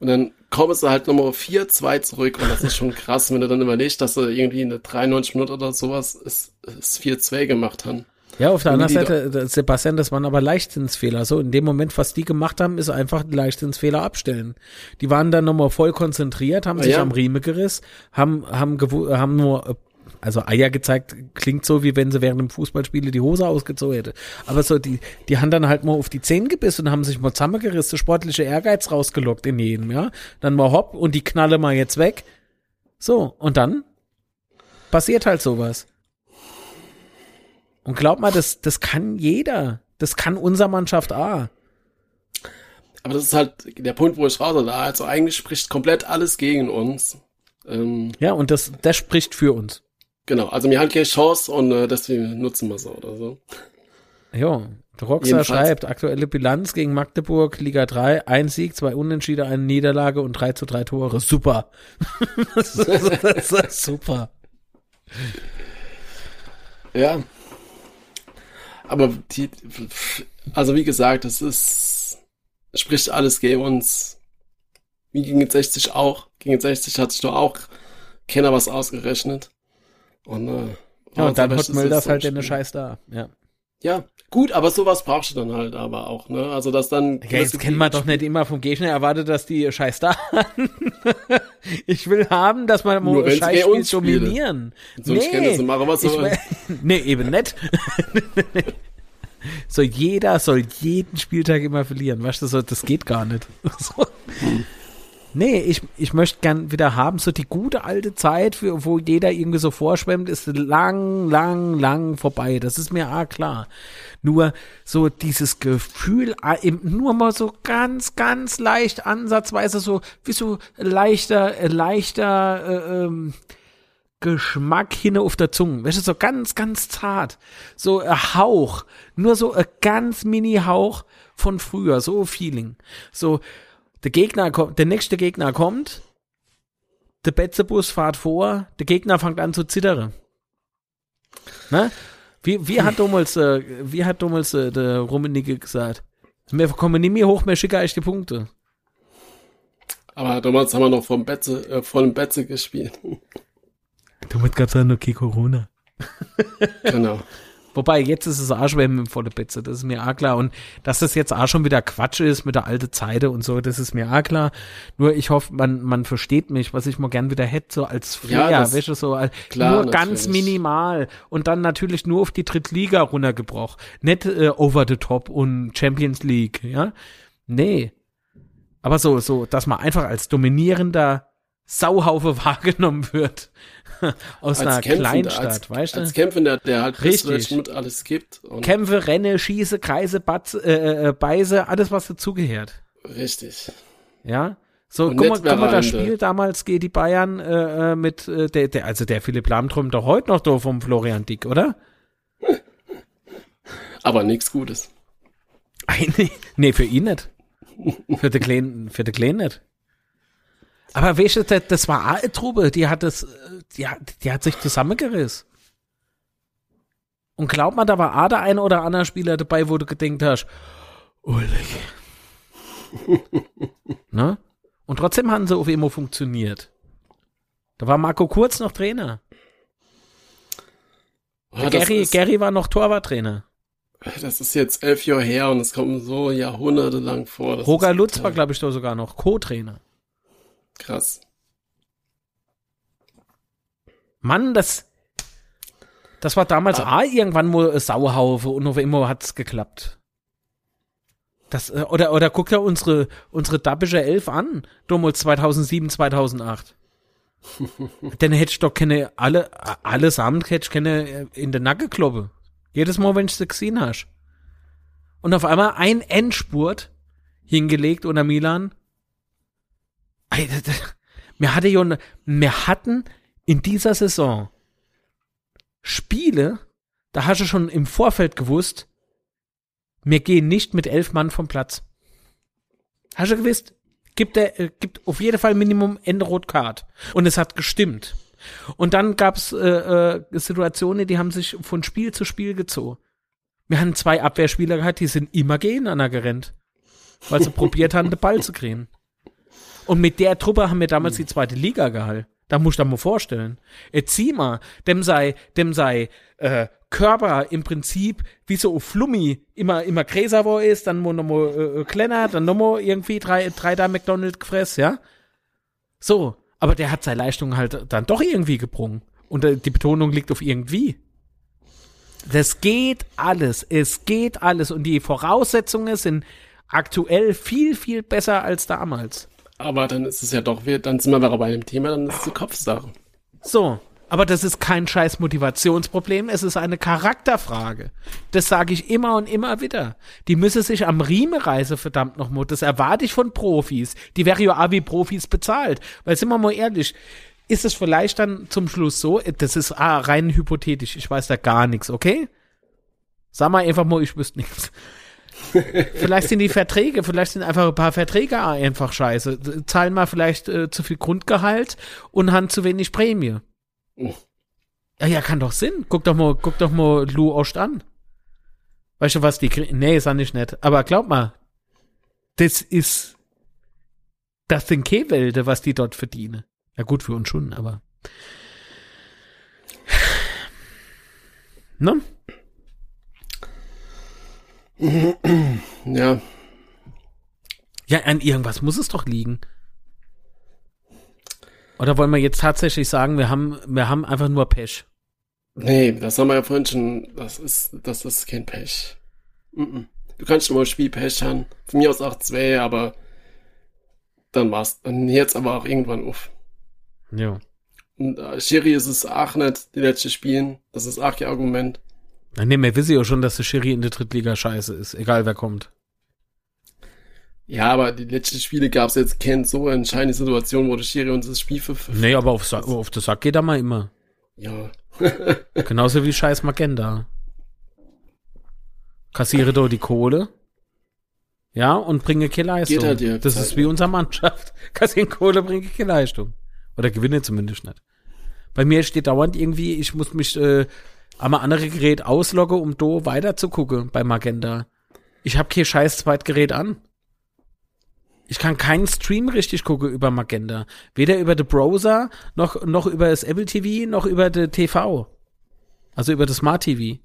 Und dann kommen sie halt Nummer 4-2 zurück und das ist schon krass, wenn du dann überlegst, dass sie irgendwie in der 93 Minuten oder sowas ist, ist 4-2 gemacht haben. Ja, auf der anderen Seite, Sebastian, das waren aber Leichtsinnsfehler. So, in dem Moment, was die gemacht haben, ist einfach Leichtsinnsfehler abstellen. Die waren dann nochmal voll konzentriert, haben sich ja. am Riemen gerissen, haben, haben, haben nur, also Eier gezeigt, klingt so, wie wenn sie während dem Fußballspiele die Hose ausgezogen hätte. Aber so, die, die haben dann halt mal auf die Zähne gebissen und haben sich mal zusammengerissen, sportliche Ehrgeiz rausgelockt in jedem, ja. Dann mal hopp und die knalle mal jetzt weg. So, und dann passiert halt sowas. Und glaub mal, das, das kann jeder. Das kann unsere Mannschaft auch. Aber das ist halt der Punkt, wo ich raus da. Also eigentlich spricht komplett alles gegen uns. Ähm, ja, und das, das spricht für uns. Genau, also wir haben keine Chance und äh, deswegen nutzen wir so oder so. Jo, Roxa schreibt, aktuelle Bilanz gegen Magdeburg, Liga 3, ein Sieg, zwei Unentschiede, eine Niederlage und 3 zu 3 Tore. Super. das, ist, das ist super. Ja, aber die, also wie gesagt, es ist, spricht alles gegen uns. Wie gegen 60 auch. Gegen 60 hat sich doch auch keiner was ausgerechnet. Und, äh, ja, und dann hat Müll das halt der Scheiß da, ja. Ja, gut, aber sowas brauchst du dann halt aber auch, ne? Also, dass dann. Ja, jetzt kennen wir doch nicht immer vom Gegner erwartet, dass die Scheiß da haben. ich will haben, dass man mal Scheiß spielt dominieren. Sonst nee, keine, so machen, was so. nee, eben nicht. so jeder soll jeden Spieltag immer verlieren. Weißt du, so, das geht gar nicht. so. hm. Nee, ich, ich möchte gern wieder haben, so die gute alte Zeit, für, wo jeder irgendwie so vorschwemmt, ist lang, lang, lang vorbei. Das ist mir auch klar. Nur so dieses Gefühl, ah, nur mal so ganz, ganz leicht ansatzweise so, wie so leichter, leichter, äh, ähm, Geschmack hin auf der Zunge. Weißt du, so ganz, ganz zart. So ein Hauch. Nur so ein ganz mini Hauch von früher. So Feeling. So, der Gegner kommt, der nächste Gegner kommt, der Betzebus fährt vor, der Gegner fängt an zu zittern. Ne? Wie, wie hat damals, äh, wie hat damals äh, der Rummenigge gesagt? Wir kommen nicht mehr hoch, mehr schicker als die Punkte. Aber damals haben wir noch vom Betze, äh, vollem Betze gespielt. Damit gab es ja noch kein Corona. genau. Wobei, jetzt ist es auch schwer mit dem volle Betze, das ist mir auch klar. Und dass das jetzt auch schon wieder Quatsch ist mit der alten Zeit und so, das ist mir auch klar. Nur ich hoffe, man, man versteht mich, was ich mal gern wieder hätte, so als Flair, ja, weißt du, so als, klar, nur natürlich. ganz minimal. Und dann natürlich nur auf die Drittliga runtergebrochen. Nicht äh, over the top und Champions League, ja. Nee. Aber so, so, dass man einfach als dominierender Sauhaufe wahrgenommen wird. aus als einer Kämpfender, Kleinstadt, als, weißt du? Als Kämpfender, der halt Richtig. mit alles gibt. Kämpfe, Renne, Schieße, Kreise, Batz, äh, äh, äh, Beise, alles was dazugehört. Richtig. Ja. So, guck mal, guck mal, das Spiel damals geht die Bayern äh, äh, mit äh, der, der, also der Philipp Lahm träumt doch heute noch da vom Florian Dick, oder? Aber nichts Gutes. nee, nee, für ihn nicht. Für den Kleinen, für den Kleinen nicht. Aber weißt du, das war eine Truppe, die hat das, die hat, die hat sich zusammengerissen. Und glaub mal, da war auch der ein oder andere Spieler dabei, wo du gedenkt hast, Ulrich. ne? Und trotzdem haben sie auf immer funktioniert. Da war Marco Kurz noch Trainer. Oh, Gary, ist, Gary war noch Torwarttrainer. Das ist jetzt elf Jahre her und es kommt so jahrhundertelang vor. Roger Lutz war, glaube ich, doch sogar noch Co-Trainer. Krass. Mann, das. Das war damals ah. auch irgendwann mal Sauhaufe und auf immer hat's geklappt. Das, äh, oder, oder guck ja unsere, unsere Dabische Elf an. Damals 2007, 2008. Dann hätte ich doch keine, alle, allesamt hätte ich keine äh, in der Nacke kloppe. Jedes Mal, wenn ich sie gesehen hast. Und auf einmal ein Endspurt hingelegt unter Milan. Wir hatte ja, wir hatten in dieser Saison Spiele, da hast du schon im Vorfeld gewusst, wir gehen nicht mit elf Mann vom Platz. Hast du gewusst? Gibt er, äh, gibt auf jeden Fall Minimum Ende Rot-Card. Und es hat gestimmt. Und dann gab es äh, äh, Situationen, die haben sich von Spiel zu Spiel gezogen. Wir hatten zwei Abwehrspieler gehabt, die sind immer gegeneinander gerannt. Weil sie probiert haben, den Ball zu kriegen. Und mit der Truppe haben wir damals die zweite Liga gehalten. Da muss ich dir mal vorstellen. Ezima, dem sei, dem sei äh, Körper im Prinzip wie so Flummi immer immer gräser wo ist, dann nochmal äh, äh, kleiner, dann nochmal irgendwie drei drei da McDonald's gefress, ja. So, aber der hat seine Leistung halt dann doch irgendwie gebrungen und äh, die Betonung liegt auf irgendwie. Das geht alles, es geht alles und die Voraussetzungen sind aktuell viel viel besser als damals. Aber dann ist es ja doch, dann sind wir bei dem Thema, dann ist es die Kopfsache. So, aber das ist kein scheiß Motivationsproblem, es ist eine Charakterfrage. Das sage ich immer und immer wieder. Die müsse sich am Riemen reise, verdammt nochmal. Das erwarte ich von Profis. Die wäre ja wie Profis bezahlt. Weil sind wir mal ehrlich, ist es vielleicht dann zum Schluss so, das ist ah, rein hypothetisch, ich weiß da gar nichts, okay? Sag mal einfach mal, ich wüsste nichts. Vielleicht sind die Verträge, vielleicht sind einfach ein paar Verträge einfach scheiße. Zahlen mal vielleicht äh, zu viel Grundgehalt und haben zu wenig Prämie. Oh. Ja, ja, kann doch Sinn. Guck doch mal, guck doch mal Lou Ost an. Weißt du, was die kriegen? Nee, ist auch nicht nett. Aber glaub mal, das ist, das sind Kehlwälde, was die dort verdienen. Ja, gut für uns schon, aber. Ne? Ja. Ja, an irgendwas muss es doch liegen. Oder wollen wir jetzt tatsächlich sagen, wir haben, wir haben einfach nur Pech? Nee, das haben wir ja vorhin schon, das ist, das ist kein Pech. Du kannst immer Spielpech haben. Von mir aus auch zwei, aber dann war's, dann jetzt aber auch irgendwann auf. Ja. Und äh, Schiri ist es auch nicht, die letzte Spielen. Das ist auch ihr Argument. Nee, wir wissen ja schon, dass der Schiri in der Drittliga scheiße ist, egal wer kommt. Ja, aber die letzten Spiele gab es jetzt keine so entscheidende Situation, wo der Schiri uns das Spiel für. Nee, aber auf, Sa auf den Sack geht er mal immer. Ja. Genauso wie scheiß Magenda. Kassiere doch die Kohle. Ja, und bringe keine Leistung. Geht halt ja, das ist wie unsere Mannschaft. Kassieren Kohle, bringe keine Leistung. Oder gewinne zumindest nicht. Bei mir steht dauernd irgendwie, ich muss mich äh, am andere Gerät ausloggen, um do weiter zu gucken bei Magenda. Ich habe kein scheiß Zweitgerät an. Ich kann keinen Stream richtig gucken über Magenta. Weder über den Browser, noch, noch über das Apple TV, noch über den TV. Also über das Smart TV.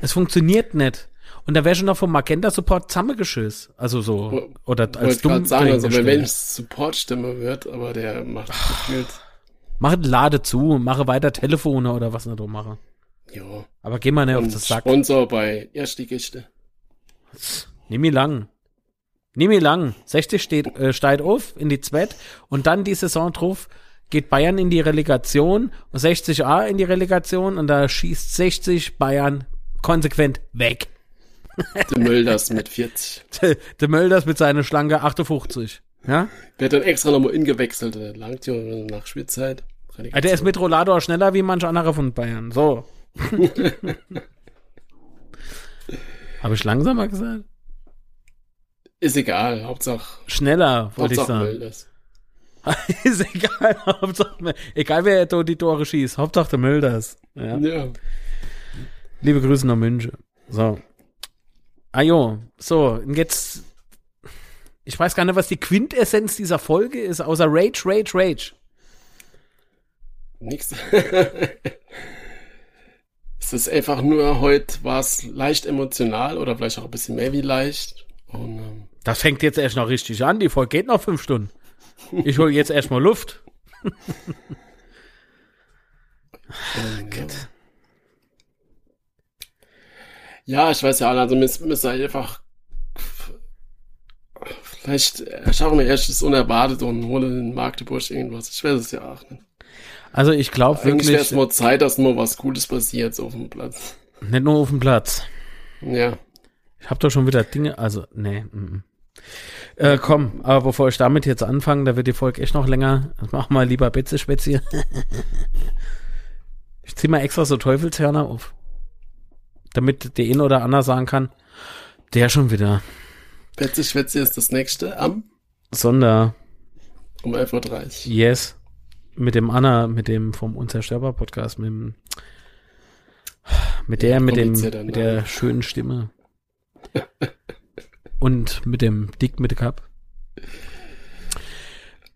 Es funktioniert nicht. Und da wäre schon noch vom Magenta Support zusammengeschiss. Also so. Oder als dumm. sagen, also wenn es Support-Stimme wird, aber der macht gefühlt. Mach Lade zu, mache weiter Telefone oder was nicht mache. Ja. Aber geh mal nicht auf das Sack. Sponsor bei Erstligiste. Nimm ihn lang. Nimm ihn lang. 60 steht, äh, steigt auf in die Zweit und dann die Saison drauf geht Bayern in die Relegation und 60a in die Relegation und da schießt 60 Bayern konsequent weg. Der Mölders mit 40. Der, der Mölders mit seiner Schlange 58. Ja? Der hat dann extra nochmal ingewechselt. Der langt ja nach Spielzeit. Ja, der ist mit Rolador schneller wie manch anderer von Bayern. So. Habe ich langsamer gesagt? Ist egal, Hauptsache. Schneller, wollte ich sagen. ist egal, Hauptsache, egal wer die Tore schießt, Hauptsache der Mülders. Ja. ja. Liebe Grüße nach München. So. Ah jo, so, und jetzt, ich weiß gar nicht, was die Quintessenz dieser Folge ist, außer Rage, Rage, Rage. Nix. Es ist einfach nur, heute war es leicht emotional oder vielleicht auch ein bisschen mehr wie leicht. Und, ähm, das fängt jetzt erst noch richtig an. Die Folge geht noch fünf Stunden. Ich hole jetzt erstmal Luft. ähm, ja. Ja, ich weiß ja, also müssen wir einfach vielleicht schauen wir erst das unerwartet und holen in Magdeburg irgendwas. Ich weiß es ja auch nicht. Also ich glaube wirklich. Eigentlich wäre es mal Zeit, dass nur was Cooles passiert so auf dem Platz. Nicht nur auf dem Platz. Ja. Ich habe doch schon wieder Dinge, also, nee. Mm, Äh, komm, aber bevor ich damit jetzt anfange, da wird die Folge echt noch länger. Mach mal lieber Betze Spätzle. ich zieh mal extra so Teufelshörner auf. Damit der ein oder andere sagen kann, der schon wieder. Betze Schwätze ist das nächste am Sonder. Um 11.30 Uhr. Yes. Mit dem Anna, mit dem vom Unzerstörbar Podcast, mit dem, mit der, ja, mit dem, mit der schönen Stimme. Und mit dem Dick mit Cup.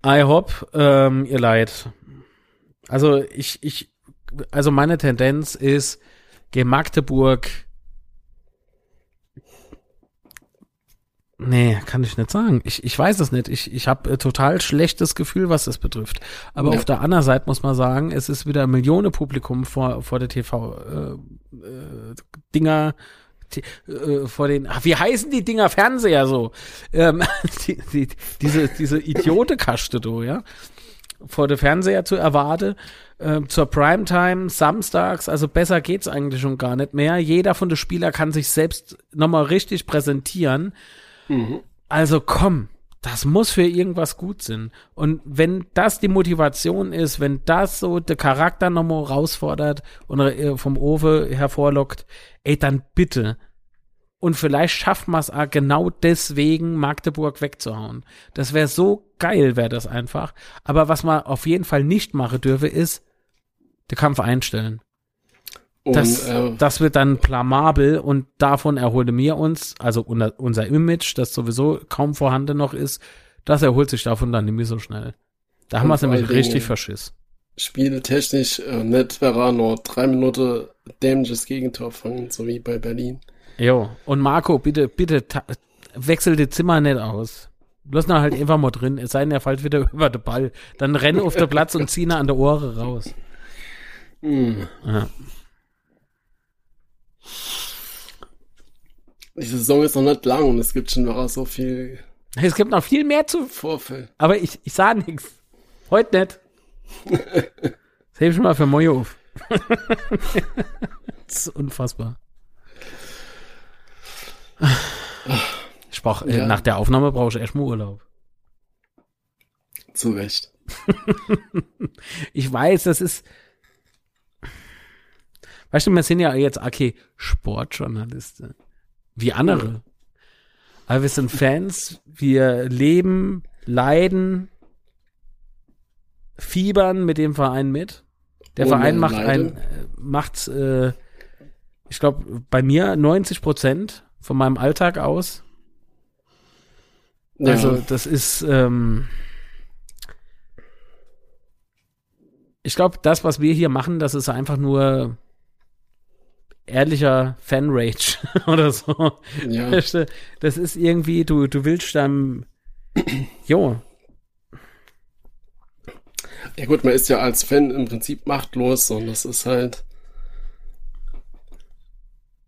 I hope, ähm, ihr leid. Also ich, ich, also meine Tendenz ist, gegen Magdeburg Nee, kann ich nicht sagen. Ich, ich weiß es nicht. Ich, ich habe äh, total schlechtes Gefühl, was das betrifft. Aber ja. auf der anderen Seite muss man sagen, es ist wieder Millionenpublikum vor, vor der TV-Dinger, äh, äh, vor den, ach, wie heißen die Dinger Fernseher so? Ähm, die, die, diese, diese Idiote-Kaste, du, ja? Vor der Fernseher zu erwarten, äh, zur Primetime, samstags, also besser geht's eigentlich schon gar nicht mehr. Jeder von den Spielern kann sich selbst nochmal richtig präsentieren. Mhm. Also komm, das muss für irgendwas gut sein. Und wenn das die Motivation ist, wenn das so der Charakter nochmal herausfordert und äh, vom Ofe hervorlockt, ey, dann bitte. Und vielleicht schafft man es genau deswegen, Magdeburg wegzuhauen. Das wäre so geil, wäre das einfach. Aber was man auf jeden Fall nicht machen dürfe, ist, den Kampf einstellen. Und, das, äh, das wird dann blamabel und davon erholen wir uns, also unser, unser Image, das sowieso kaum vorhanden noch ist, das erholt sich davon dann nicht mehr so schnell. Da haben wir es nämlich richtig verschiss. Spieltechnisch äh, nicht nur drei Minuten dämliches Gegentor fangen, so wie bei Berlin. Jo, und Marco, bitte, bitte wechsel die Zimmer nicht aus. Lass ihn halt einfach mal drin, es sei denn, er fällt wieder über den Ball. Dann renne auf den Platz und zieh ihn an der Ohre raus. Mm. Ja. Die Saison ist noch nicht lang und es gibt schon noch so viel. Es gibt noch viel mehr zu. Vorfall. Aber ich, ich sah nichts. Heute nicht. Das heb schon mal für Mojo auf. das ist unfassbar. Ich brauch, äh, ja. nach der Aufnahme brauche ich erstmal Urlaub. Zu Recht. ich weiß, das ist, Weißt du, wir sind ja jetzt, okay, Sportjournalisten. Wie andere. Aber wir sind Fans, wir leben, leiden, fiebern mit dem Verein mit. Der Ohne Verein macht ein, macht, äh, ich glaube, bei mir 90 Prozent von meinem Alltag aus. Ja. Also das ist, ähm, ich glaube, das, was wir hier machen, das ist einfach nur ehrlicher Fan-Rage oder so. Ja. Das ist irgendwie, du, du willst dann, jo. Ja gut, man ist ja als Fan im Prinzip machtlos und das ist halt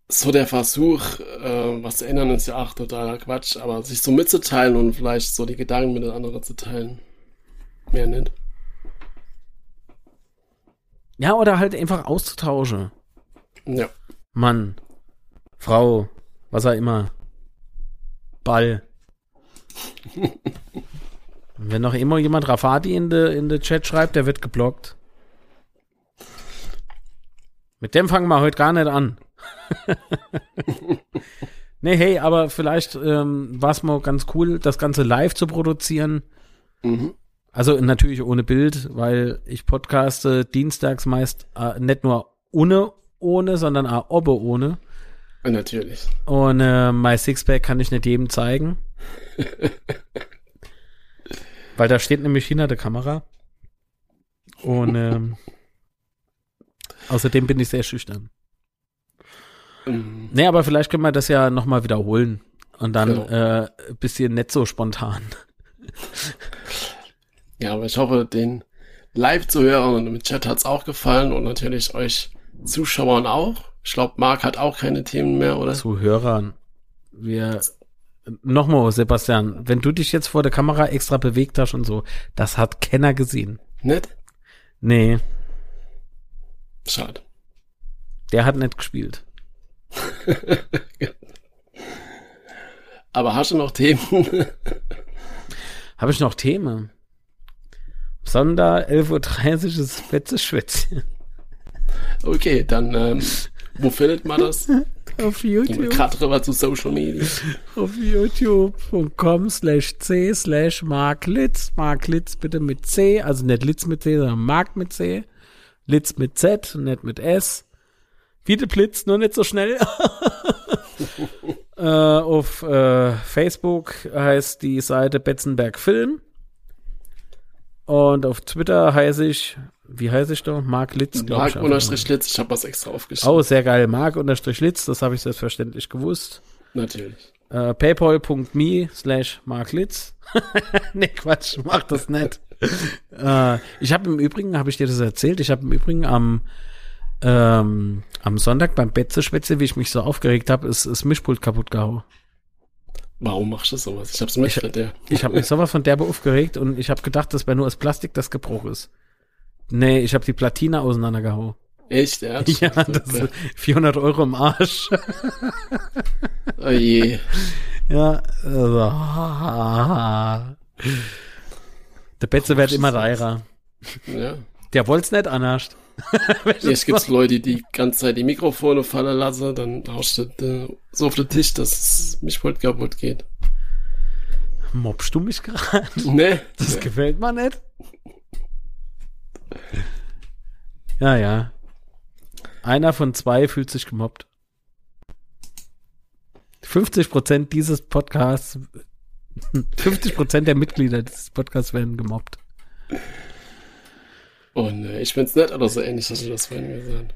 so der Versuch, äh, was zu ändern, ist ja auch totaler Quatsch, aber sich so mitzuteilen und vielleicht so die Gedanken mit den anderen zu teilen. Mehr nicht. Ja, oder halt einfach auszutauschen. Ja. Mann, Frau, was auch immer. Ball. wenn noch immer jemand Rafati in der in de Chat schreibt, der wird geblockt. Mit dem fangen wir heute gar nicht an. nee, hey, aber vielleicht ähm, war es mal ganz cool, das Ganze live zu produzieren. Mhm. Also natürlich ohne Bild, weil ich podcaste dienstags meist äh, nicht nur ohne ohne, sondern auch Obbe ohne. Natürlich. Und äh, mein Sixpack kann ich nicht jedem zeigen. weil da steht nämlich hinter der Kamera. Und ähm, außerdem bin ich sehr schüchtern. Mhm. Nee, aber vielleicht können wir das ja nochmal wiederholen. Und dann genau. äh, bisschen nicht so spontan. ja, aber ich hoffe, den live zu hören und im Chat hat es auch gefallen und natürlich euch Zuschauern auch. Ich glaube, Marc hat auch keine Themen mehr, oder? Zu Hörern. Wir nochmal, Sebastian, wenn du dich jetzt vor der Kamera extra bewegt hast und so, das hat Kenner gesehen. Nicht? Nee. Schade. Der hat nicht gespielt. Aber hast du noch Themen? Habe ich noch Themen? Sonder 11.30 Uhr ist Betzeschwätzchen. Okay, dann ähm, wo findet man das? Auf YouTube. Gerade rüber zu Social Media. Auf youtube.com slash c slash marklitz. Marklitz bitte mit C, also nicht Litz mit C, sondern Mark mit C. Litz mit Z, nicht mit S. Wie der Blitz, nur nicht so schnell. äh, auf äh, Facebook heißt die Seite Betzenberg Film. Und auf Twitter heiße ich, wie heiße ich da? Mark Litz, Mark unterstrich Litz, ich habe was extra aufgeschrieben. Oh, sehr geil. Mark unterstrich Litz, das habe ich selbstverständlich gewusst. Natürlich. Äh, Paypal.me slash Mark Litz. nee, Quatsch, mach das nicht. äh, ich habe im Übrigen, habe ich dir das erzählt, ich habe im Übrigen am ähm, am Sonntag beim Betzeschwätze, wie ich mich so aufgeregt habe, ist das Mischpult kaputt gehauen. Warum machst du sowas? Ich hab's mit ich, der. Ich habe mich sowas von derbe aufgeregt und ich habe gedacht, das wäre nur das Plastik, das Gebruch ist. Nee, ich habe die Platine auseinandergehauen. Echt, ja? Ja, das ist 400 Euro im Arsch. oh je. Ja, also, der Betze wird immer teurer. Ja. Der wollt's nicht anders. Jetzt gibt's Leute, die die ganze Zeit die Mikrofone fallen lassen, dann haust du äh, so auf den Tisch, dass es mich voll kaputt geht. Mobst du mich gerade? Nee. Das nee. gefällt mir nicht. Ja, ja. Einer von zwei fühlt sich gemobbt. 50 Prozent dieses Podcasts, 50 Prozent der Mitglieder dieses Podcasts werden gemobbt. Oh ne, ich find's nett oder so ähnlich, hast du das vorhin gesagt.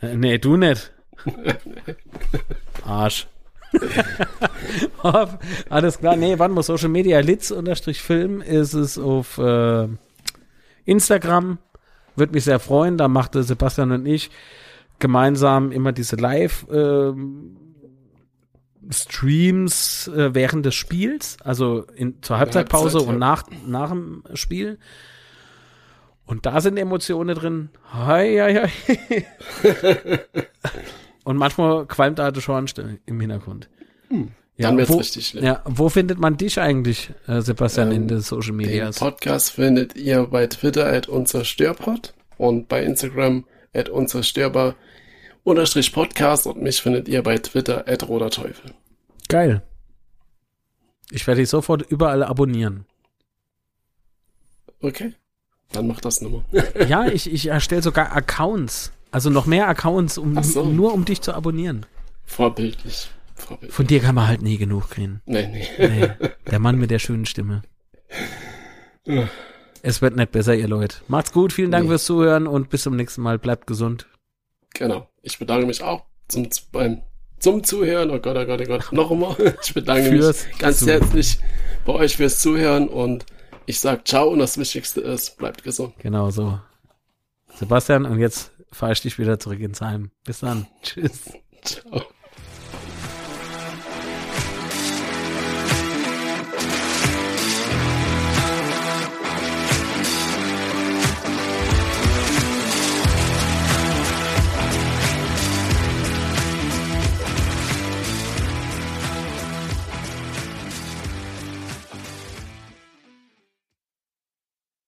Äh, nee, du nicht. Arsch. Alles klar, nee, wann muss Social Media Litz unterstrich Film ist es auf äh, Instagram. Würde mich sehr freuen. Da machte Sebastian und ich gemeinsam immer diese Live äh, Streams äh, während des Spiels, also in, zur Halbzeitpause Halbzeit, und nach, nach dem Spiel. Und da sind Emotionen drin. Hei, hei, hei. Und manchmal qualmt da der Schornstein im Hintergrund. Hm. Ja, Dann wird's wo, richtig schlimm. Ja, wo findet man dich eigentlich, äh, Sebastian, ähm, in den Social Media? Den Podcast findet ihr bei Twitter at unzerstörpod und bei Instagram at unzerstörbar unterstrich Podcast und mich findet ihr bei Twitter at roter Teufel. Geil. Ich werde dich sofort überall abonnieren. Okay. Dann mach das nochmal. ja, ich, ich erstelle sogar Accounts. Also noch mehr Accounts, um, so. nur um dich zu abonnieren. Vorbildlich. Von dir kann man halt nie genug kriegen. Nee, nee. nee. Der Mann mit der schönen Stimme. es wird nicht besser, ihr Leute. Macht's gut, vielen Dank nee. fürs Zuhören und bis zum nächsten Mal. Bleibt gesund. Genau. Ich bedanke mich auch zum, beim, zum Zuhören. Oh Gott, oh Gott, oh Gott. Noch einmal. Ich bedanke mich ganz herzlich bei euch fürs Zuhören und ich sag ciao und das Wichtigste ist, bleibt gesund. Genau so. Sebastian, und jetzt fahre ich dich wieder zurück ins Heim. Bis dann. Tschüss. Ciao.